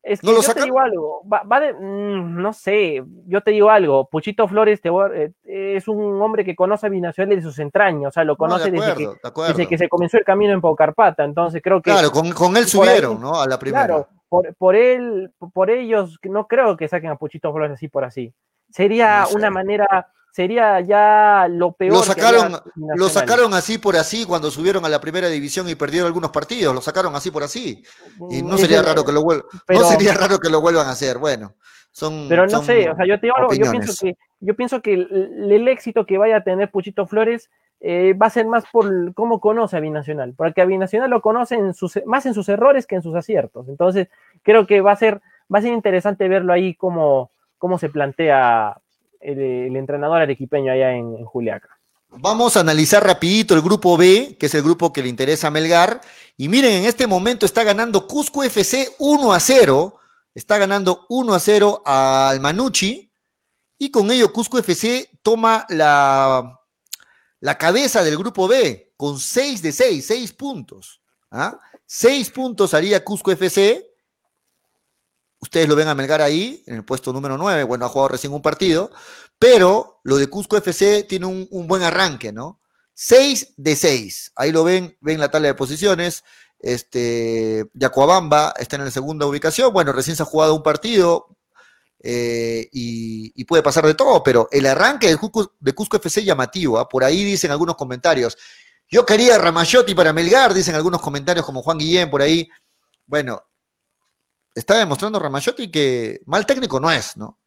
Es que yo te digo algo, va, de, mm, no sé, yo te digo algo, Puchito Flores eh, es un hombre que conoce a Binacional de sus entrañas, o sea, lo conoce desde, que, se comenzó el camino en Paucarpata, entonces creo que... Claro, con, él subieron, ¿no? A la primera. Claro, por, por, él, por ellos, no creo que saquen a Puchito Flores así por así. Sería una manera sería ya lo peor. Lo sacaron, lo sacaron así por así cuando subieron a la primera división y perdieron algunos partidos, lo sacaron así por así. Y no sería raro que lo vuelvan, no sería raro que lo vuelvan a hacer. Bueno, son. Pero no sé, o sea, yo te digo yo pienso que, yo pienso que el, éxito que vaya a tener Puchito Flores eh, va a ser más por cómo conoce a Binacional, porque a Binacional lo conoce más en sus errores que en sus aciertos. Entonces, creo que va a ser, va a ser interesante verlo ahí cómo, cómo se plantea el, entrenador arequipeño allá en, Juliaca. Vamos a analizar rapidito el grupo B, que es el grupo que le interesa a Melgar. Y miren, en este momento está ganando Cusco FC 1 a 0. Está ganando 1 a 0 al Manucci. Y con ello Cusco FC toma la, la cabeza del grupo B con 6 de 6, 6 puntos. ¿ah? 6 puntos haría Cusco FC Ustedes lo ven a Melgar ahí, en el puesto número 9. Bueno, ha jugado recién un partido. Pero lo de Cusco FC tiene un, buen arranque, ¿no? 6 de 6. Ahí lo ven, ven la tabla de posiciones. Este, Yacuabamba está en la segunda ubicación. Bueno, recién se ha jugado un partido eh, y, puede pasar de todo, pero el arranque de Cusco, de Cusco FC llamativo. ¿ah? Por ahí dicen algunos comentarios. Yo quería Ramayotti para Melgar, dicen algunos comentarios como Juan Guillén por ahí. Bueno, está demostrando Ramayotti que mal técnico no es, ¿no?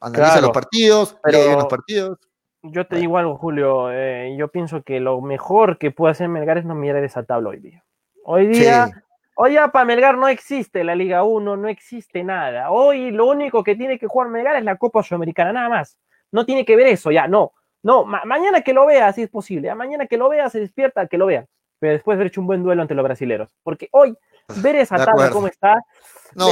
Analiza los partidos, lee los partidos. Yo te digo algo, Julio. Eh, yo pienso que lo mejor que puede hacer Melgar es no mirar esa tabla hoy día. Hoy día, hoy ya para Melgar no existe la Liga 1, no existe nada. Hoy lo único que tiene que jugar Melgar es la Copa Sudamericana, nada más. No tiene que ver eso, ya, no. No, mañana que lo vea, si es posible. mañana que lo vea, se despierta, que lo vea. Pero después de haber hecho un buen duelo ante los brasileros. Porque hoy, ver esa tabla como está, no,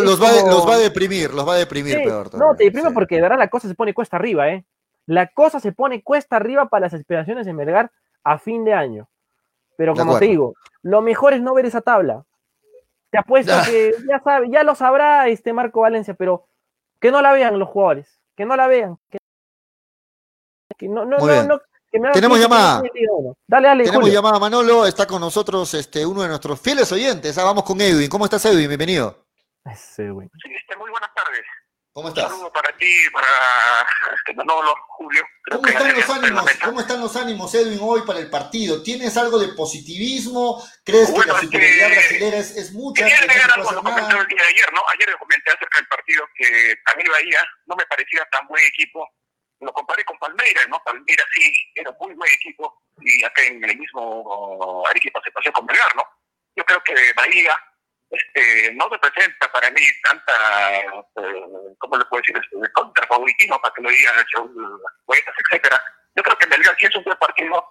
los, va, a deprimir, los va a deprimir peor. No, te deprime porque de verdad la cosa se pone cuesta arriba, ¿eh? La cosa se pone cuesta arriba para las aspiraciones de Melgar a fin de año. Pero como te digo, lo mejor es no ver esa tabla. Te apuesto que ya sabe, ya lo sabrá este Marco Valencia, pero que no la vean los jugadores, que no la vean. Que, no, no, no, tenemos llamada. Dale, dale. Tenemos llamada, Manolo. Está con nosotros este, uno de nuestros fieles oyentes. Ah, vamos con Edwin. ¿Cómo estás, Edwin? Bienvenido. Sí, este, muy buenas tardes. ¿Cómo estás? Un saludo para ti, para este, Manolo, Julio. ¿Cómo están, los ánimos, ¿Cómo están los ánimos, Edwin, hoy para el partido? ¿Tienes algo de positivismo? ¿Crees que la superioridad este, brasileña es, es mucha? Quería agregar algo, lo comenté el día de ayer, ¿no? Ayer le comenté acerca del partido que a mí Bahía no me parecía tan buen equipo lo comparé con Palmeiras, ¿no? Palmeiras sí era muy buen equipo y acá en el mismo Arequipa se pasó con Belgar, ¿no? Yo creo que Bahía este, no representa para mí tanta, eh, ¿cómo le puedo decir? Este, contra favoritismo para que lo digan poetas, etcétera. Yo creo que Belgar, si es un buen partido,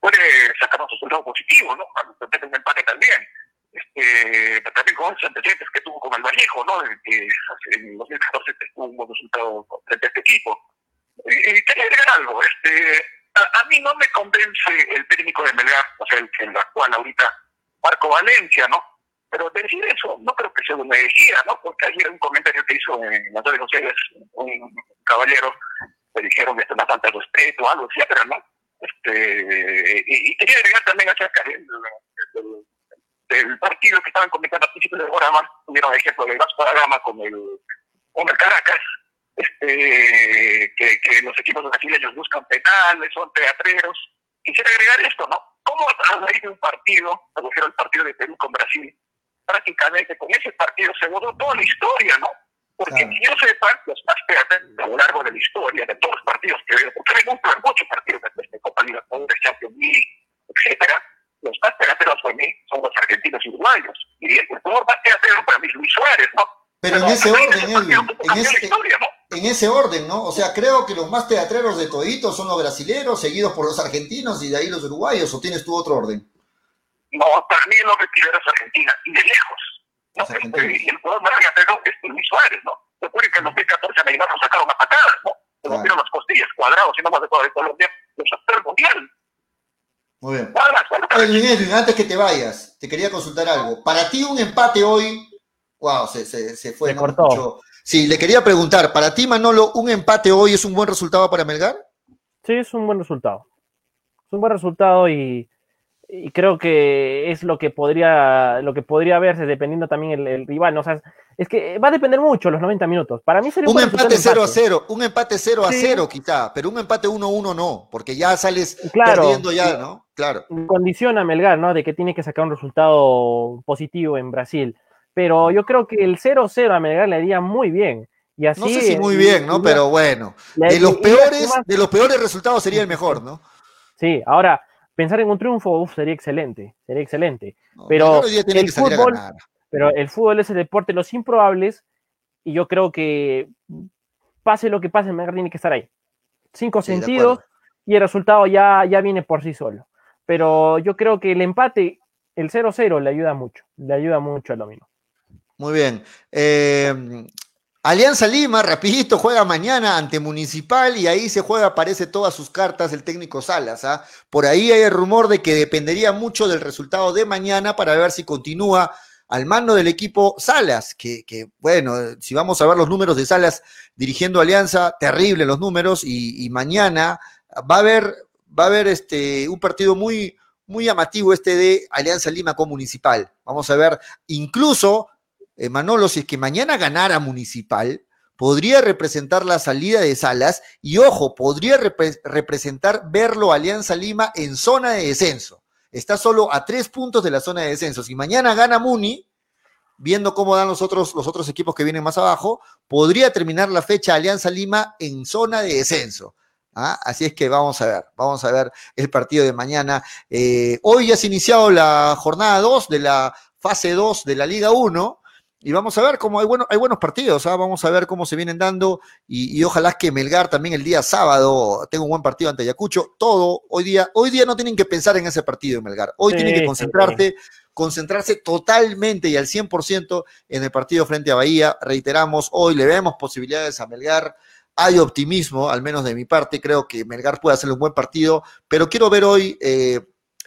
puede sacar un resultado positivo, ¿no? Mete un empate también. Este, también con esos antecedentes que tuvo con el Vallejo, ¿no? Que en 2014 tuvo un buen resultado frente a este equipo. Y, quería agregar algo. Este, a, mí mí no me convence el técnico de Melgar, o sea, el, el actual ahorita, Marco Valencia, ¿no? Pero decir eso no creo que sea una herejía, ¿no? Porque ayer un comentario que hizo en las redes un caballero, le dijeron que no falta respeto algo, etcétera, ¿no? Este, y, quería agregar también acerca del, del, partido que estaban comentando a principios del programa, tuvieron el ejemplo de Vasco da Gama con el, con el Caracas, este, que, que los equipos brasileños buscan penales, son teatreros. Quisiera agregar esto, ¿no? ¿Cómo a raíz de un partido, me refiero al partido de Perú con Brasil, prácticamente con ese partido se borró toda la historia, ¿no? Porque claro. yo sepa, los más teatreros a lo largo de la historia, de todos los partidos que veo, porque me gustan muchos partidos de, de Copa Libertadores, Champions League, etcétera, los más teatreros para mí son los argentinos y uruguayos. Y el jugador más teatrero para mí es Luis Suárez, ¿no? Pero, en ese orden, Edwin, en ese, en ese orden, ¿no? O sea, creo que los más teatreros de toditos son los brasileros, seguidos por los argentinos y de ahí los uruguayos, ¿o tienes tú otro orden? No, para mí lo que primero es Argentina, y de lejos. ¿no? Y el jugador más teatrero es Luis Suárez, ¿no? Recuerden que en 2014 a Neymar lo sacaron a patadas, ¿no? Se claro. rompieron las costillas, cuadrados, y no más de todo de Colombia, los el mundial. Muy bien. Antes que te vayas, te quería consultar algo. Para ti un empate hoy Wow, se, se, se fue. Se cortó. Mucho. Sí, le quería preguntar, para ti, Manolo, ¿un empate hoy es un buen resultado para Melgar? Sí, es un buen resultado. Es un buen resultado y, y creo que es lo que podría, lo que podría verse dependiendo también el, el rival. ¿no? O sea, es que va a depender mucho los 90 minutos. Para mí sería un, un empate 0 a 0, un empate 0 a 0 sí. quizá, pero un empate 1 a 1 no, porque ya sales claro, perdiendo ya, ¿no? Claro. Condiciona a Melgar, ¿no? De que tiene que sacar un resultado positivo en Brasil pero yo creo que el 0-0 a Melgar le haría muy bien. Y así, no sé si muy bien, ¿no? Pero bueno, de los peores, de los peores resultados sería el mejor, ¿no? Sí, ahora, pensar en un triunfo, uf, sería excelente, sería excelente. No, pero el fútbol, pero el fútbol es el deporte de los improbables, y yo creo que pase lo que pase, Melgar tiene que estar ahí. Cinco sí, sentidos, y el resultado ya, ya viene por sí solo. Pero yo creo que el empate, el 0-0, le ayuda mucho, le ayuda mucho al dominó. Muy bien. Eh, Alianza Lima, rapidito, juega mañana ante Municipal y ahí se juega, aparece todas sus cartas el técnico Salas. ¿ah? Por ahí hay el rumor de que dependería mucho del resultado de mañana para ver si continúa al mando del equipo Salas, que, bueno, si vamos a ver los números de Salas dirigiendo Alianza, terrible los números, y, mañana va a haber, va a este, un partido muy, muy llamativo este de Alianza Lima con Municipal. Vamos a ver, incluso eh, Manolo, si es que mañana ganara Municipal, podría representar la salida de Salas y, ojo, podría rep representar verlo Alianza Lima en zona de descenso. Está solo a tres puntos de la zona de descenso. Si mañana gana Muni, viendo cómo dan los otros, los otros equipos que vienen más abajo, podría terminar la fecha Alianza Lima en zona de descenso. ¿Ah? Así es que vamos a ver, vamos a ver el partido de mañana. Eh, hoy ya se ha iniciado la jornada 2 de la fase 2 de la Liga 1 y vamos a ver cómo hay, bueno, hay buenos partidos, ¿ah? vamos a ver cómo se vienen dando y, y, ojalá que Melgar también el día sábado tenga un buen partido ante Ayacucho. Todo, hoy día, hoy día no tienen que pensar en ese partido, Melgar. Hoy sí, tienen que concentrarte, sí. concentrarse totalmente y al 100% en el partido frente a Bahía. Reiteramos, hoy le vemos posibilidades a Melgar. Hay optimismo, al menos de mi parte, creo que Melgar puede hacer un buen partido, pero quiero ver hoy eh,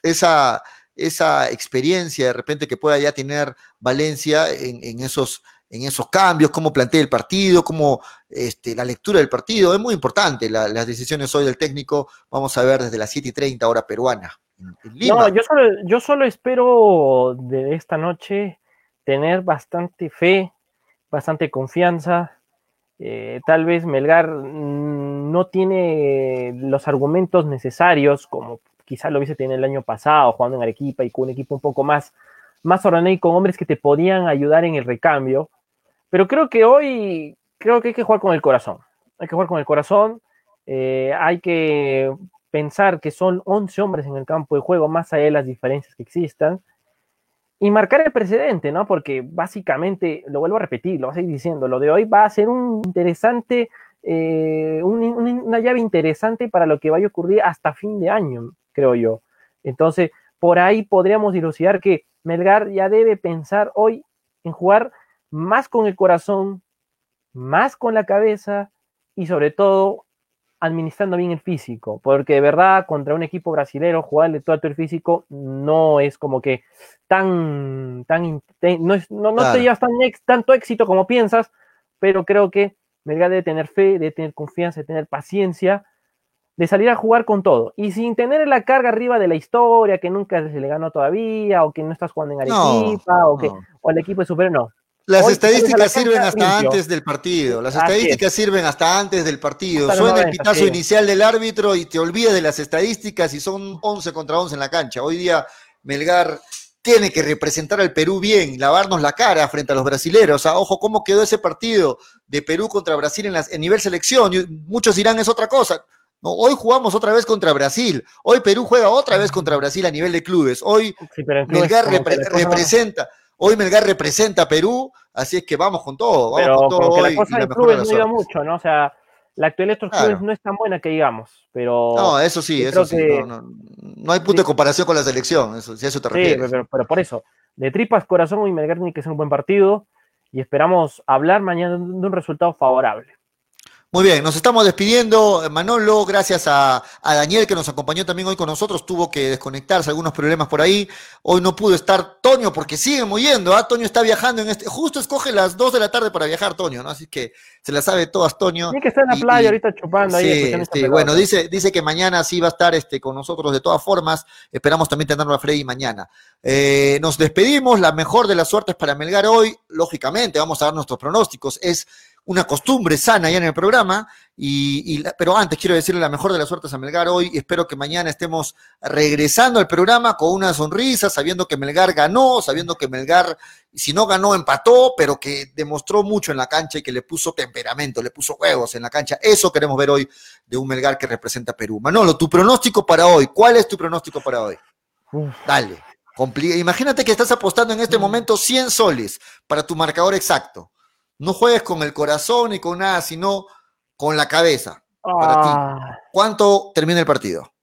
esa esa experiencia de repente que pueda ya tener Valencia en, en esos, en esos cambios, cómo plantea el partido, cómo este, la lectura del partido. Es muy importante la, las decisiones hoy del técnico. Vamos a ver desde las 7 y 30 hora peruana. En, en no, yo solo, yo solo espero de esta noche tener bastante fe, bastante confianza. Eh, tal vez Melgar no tiene los argumentos necesarios como quizá lo hubiese tenido el año pasado, jugando en Arequipa y con un equipo un poco más, más ordenado y con hombres que te podían ayudar en el recambio. Pero creo que hoy, creo que hay que jugar con el corazón. Hay que jugar con el corazón. Eh, hay que pensar que son 11 hombres en el campo de juego, más allá de las diferencias que existan. Y marcar el precedente, ¿no? Porque básicamente, lo vuelvo a repetir, lo voy a seguir diciendo, lo de hoy va a ser un interesante, eh, un, una llave interesante para lo que vaya a ocurrir hasta fin de año creo yo. Entonces, por ahí podríamos dilucidar que Melgar ya debe pensar hoy en jugar más con el corazón, más con la cabeza y sobre todo administrando bien el físico, porque de verdad contra un equipo brasilero jugarle todo el físico no es como que tan, tan, no, es, no, te llevas tan tanto éxito como piensas, pero creo que Melgar debe tener fe, debe tener confianza, debe tener paciencia, de salir a jugar con todo, y sin tener la carga arriba de la historia, que nunca se le ganó todavía, o que no estás jugando en Arequipa, o que o el equipo es superior, no. Las estadísticas sirven hasta antes del partido. Las estadísticas sirven hasta antes del partido. Suena el pitazo inicial del árbitro y te olvidas de las estadísticas y son 11 contra 11 en la cancha. Hoy día Melgar tiene que representar al Perú bien, lavarnos la cara frente a los brasileros. O ojo, cómo quedó ese partido de Perú contra Brasil en, las, en nivel selección. Muchos dirán es otra cosa. No, hoy jugamos otra vez contra Brasil. Hoy Perú juega otra vez contra Brasil a nivel de clubes. Hoy Melgar representa. Hoy Melgar representa a Perú, así es que vamos con todo. Vamos con todo hoy, la cosa de clubes no mucho, ¿no? O sea, la actualidad de estos clubes no es tan buena que digamos, pero... No, eso sí, eso sí. No, hay punto de comparación con la selección, eso, si eso te refieres. Sí, pero, por eso, de tripas corazón hoy Melgar tiene que ser un buen partido y esperamos hablar mañana de un resultado favorable. Muy bien, nos estamos despidiendo, Manolo, gracias a, Daniel que nos acompañó también hoy con nosotros, tuvo que desconectarse, algunos problemas por ahí, hoy no pudo estar Toño porque sigue moviendo, ¿ah? Toño está viajando en este, justo escoge las 2 de la tarde para viajar Toño, ¿no? Así que se la sabe todas Toño. Tiene que estar en la playa ahorita chupando ahí. Sí, bueno, dice, dice que mañana sí va a estar este, con nosotros de todas formas, esperamos también tenerlo a Freddy mañana. Eh, nos despedimos, la mejor de las suertes para Melgar hoy, lógicamente vamos a dar nuestros pronósticos, es una costumbre sana ya en el programa, y, pero antes quiero decirle la mejor de las suertes a Melgar hoy, y espero que mañana estemos regresando al programa con una sonrisa, sabiendo que Melgar ganó, sabiendo que Melgar, si no ganó, empató, pero que demostró mucho en la cancha y que le puso temperamento, le puso huevos en la cancha. Eso queremos ver hoy de un Melgar que representa a Perú. Manolo, tu pronóstico para hoy, ¿cuál es tu pronóstico para hoy? Dale. Imagínate que estás apostando en este mm. momento 100 soles para tu marcador exacto. No juegues con el corazón ni con nada, sino con la cabeza. Para ti. Ah. ¿Cuánto termina el partido?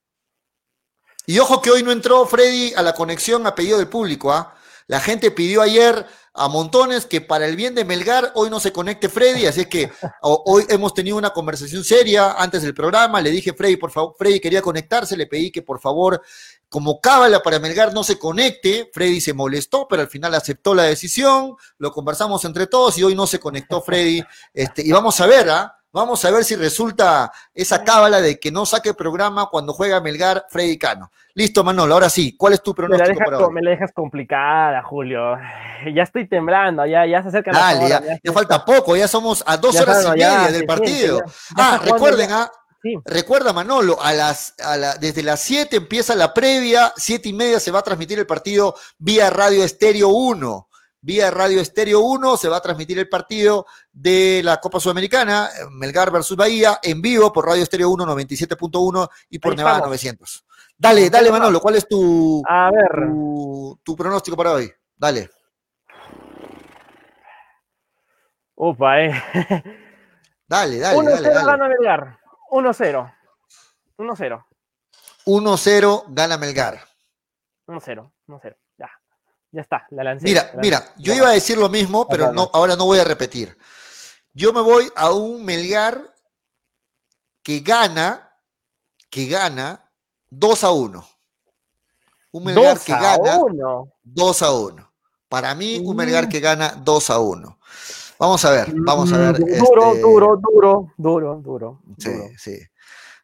Y ojo que hoy no entró Freddy a la conexión a pedido del público. ¿ah? La gente pidió ayer a montones que para el bien de Melgar hoy no se conecte Freddy, así que hoy hemos tenido una conversación seria antes del programa, le dije Freddy, por favor, Freddy quería conectarse, le pedí que por favor como cábala para Melgar no se conecte, Freddy se molestó, pero al final aceptó la decisión, lo conversamos entre todos y hoy no se conectó Freddy, este, y vamos a ver, ¿ah? Vamos a ver si resulta esa cábala de que no saque programa cuando juega Melgar Freddy Cano. Listo, Manolo, ahora sí, ¿cuál es tu pronóstico me la, me la dejas complicada, Julio. Ya estoy temblando, ya, ya se acerca Dale, la ya, ya, falta poco, ya somos a dos horas y media del partido. ah, recuerden, ah, Recuerda, Manolo, a las, desde las 7 empieza la previa, siete y media se va a transmitir el partido vía Radio Estéreo 1. Vía Radio Estéreo 1 se va a transmitir el partido de la Copa Sudamericana, Melgar versus Bahía, en vivo por Radio Estéreo 1 97.1 y por Nevada 900. Dale, dale, Manolo, ¿cuál es tu, a ver. tu, pronóstico para hoy? Dale. Upa, eh. Dale, dale, dale. dale. 1-0. 1-0. 1-0 gana Melgar. 1-0, 1-0. Ya. Está, la lancé. Mira, mira, yo iba a decir lo mismo, pero no, ahora no voy a repetir. Yo me voy a un Melgar que gana, que gana 2 a 1. Un Melgar que gana 2 a 1. Para mí, un Melgar mm. que gana 2 a 1. Vamos a ver, vamos a ver. Duro, este... duro, duro, duro, duro. Sí, sí.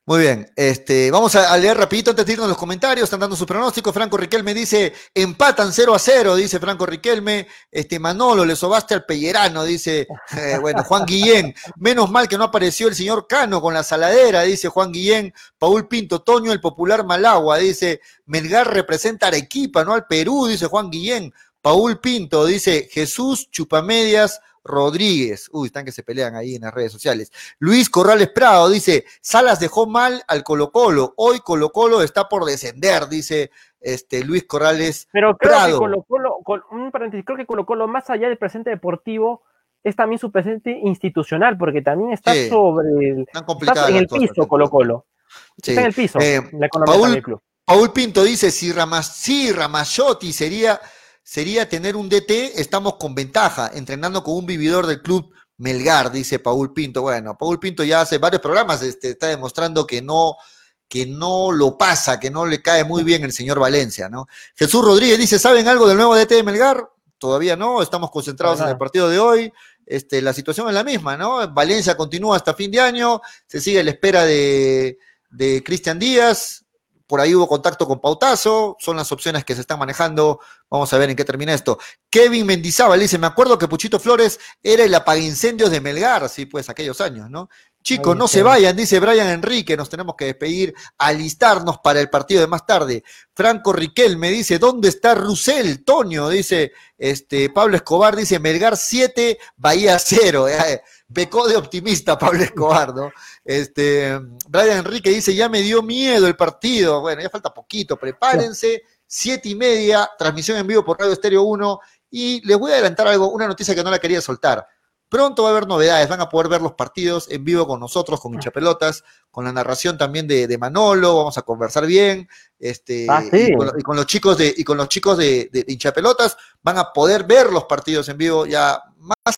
Muy bien, este, vamos a, leer rapidito antes de irnos los comentarios, están dando sus pronósticos. Franco Riquelme dice, empatan 0 a 0, dice Franco Riquelme. Este, Manolo, le sobaste al Pellerano, dice, eh, bueno, Juan Guillén. Menos mal que no apareció el señor Cano con la saladera, dice Juan Guillén. Paul Pinto, Toño, el popular Malagua, dice, Melgar representa Arequipa, no al Perú, dice Juan Guillén. Paul Pinto, dice, Jesús Chupamedias, Rodríguez. Uy, están que se pelean ahí en las redes sociales. Luis Corrales Prado dice, Salas dejó mal al Colo Colo. Hoy Colo Colo está por descender, dice este Luis Corrales Pero creo que Colo Colo, un paréntesis, creo que Colo Colo, más allá del presente deportivo, es también su presente institucional, porque también está sobre el, está en el piso Colo Colo. Está en el piso, eh, la economía Paul, del club. Paul Pinto dice, si, Ramas, si Ramazotti sería sería tener un DT, estamos con ventaja, entrenando con un vividor del club Melgar, dice Paul Pinto. Bueno, Paul Pinto ya hace varios programas este, está demostrando que no, que no lo pasa, que no le cae muy bien el señor Valencia, ¿no? Jesús Rodríguez dice, ¿saben algo del nuevo DT de Melgar? Todavía no, estamos concentrados en el partido de hoy. Este, la situación es la misma, ¿no? Valencia continúa hasta fin de año, se sigue a la espera de, de Cristian Díaz, por ahí hubo contacto con Pautazo, son las opciones que se están manejando, vamos a ver en qué termina esto. Kevin Mendizábal dice, me acuerdo que Puchito Flores era el apagincendios de Melgar, sí, pues aquellos años, ¿no? Chicos, no se vayan, dice Brian Enrique, nos tenemos que despedir, alistarnos para el partido de más tarde. Franco Riquel me dice, ¿dónde está Rusel? Toño, dice, este, Pablo Escobar dice, Melgar 7, Bahía 0. Becó de optimista Pablo Escobar, ¿no? Este, Brian Enrique dice, ya me dio miedo el partido. Bueno, ya falta poquito, prepárense. Siete y media, transmisión en vivo por Radio Estéreo 1. Y les voy a adelantar algo, una noticia que no la quería soltar. Pronto va a haber novedades, van a poder ver los partidos en vivo con nosotros, con Hinchapelotas, con la narración también de, Manolo, vamos a conversar bien, este, ah, y, con, los chicos de, y con los chicos de, de, Hinchapelotas van a poder ver los partidos en vivo ya más,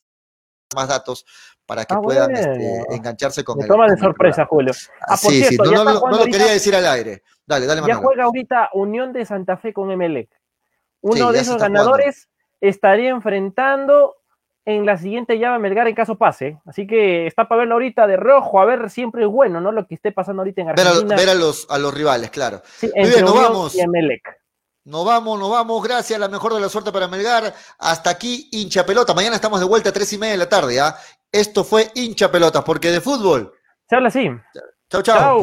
más datos para que ah, puedan este, engancharse con el. Toma de sorpresa, Julio. Ah, sí, sí, no, lo quería decir al aire. Dale, dale, Manolo. Ya juega ahorita Unión de Santa Fe con Emelec. Uno de esos ganadores estaría enfrentando en la siguiente llave Melgar en caso pase. Así que está para verlo ahorita de rojo, a ver, siempre es bueno, ¿no? Lo que esté pasando ahorita en Argentina. Ver a, los, a los rivales, claro. Sí, Muy bien, nos vamos. Nos vamos, nos vamos. Gracias, la mejor de la suerte para Melgar. Hasta aquí, hincha pelota. Mañana estamos de vuelta a tres y media de la tarde. ¿ah? Esto fue hincha pelota, porque de fútbol. Se habla así. Chau. chau.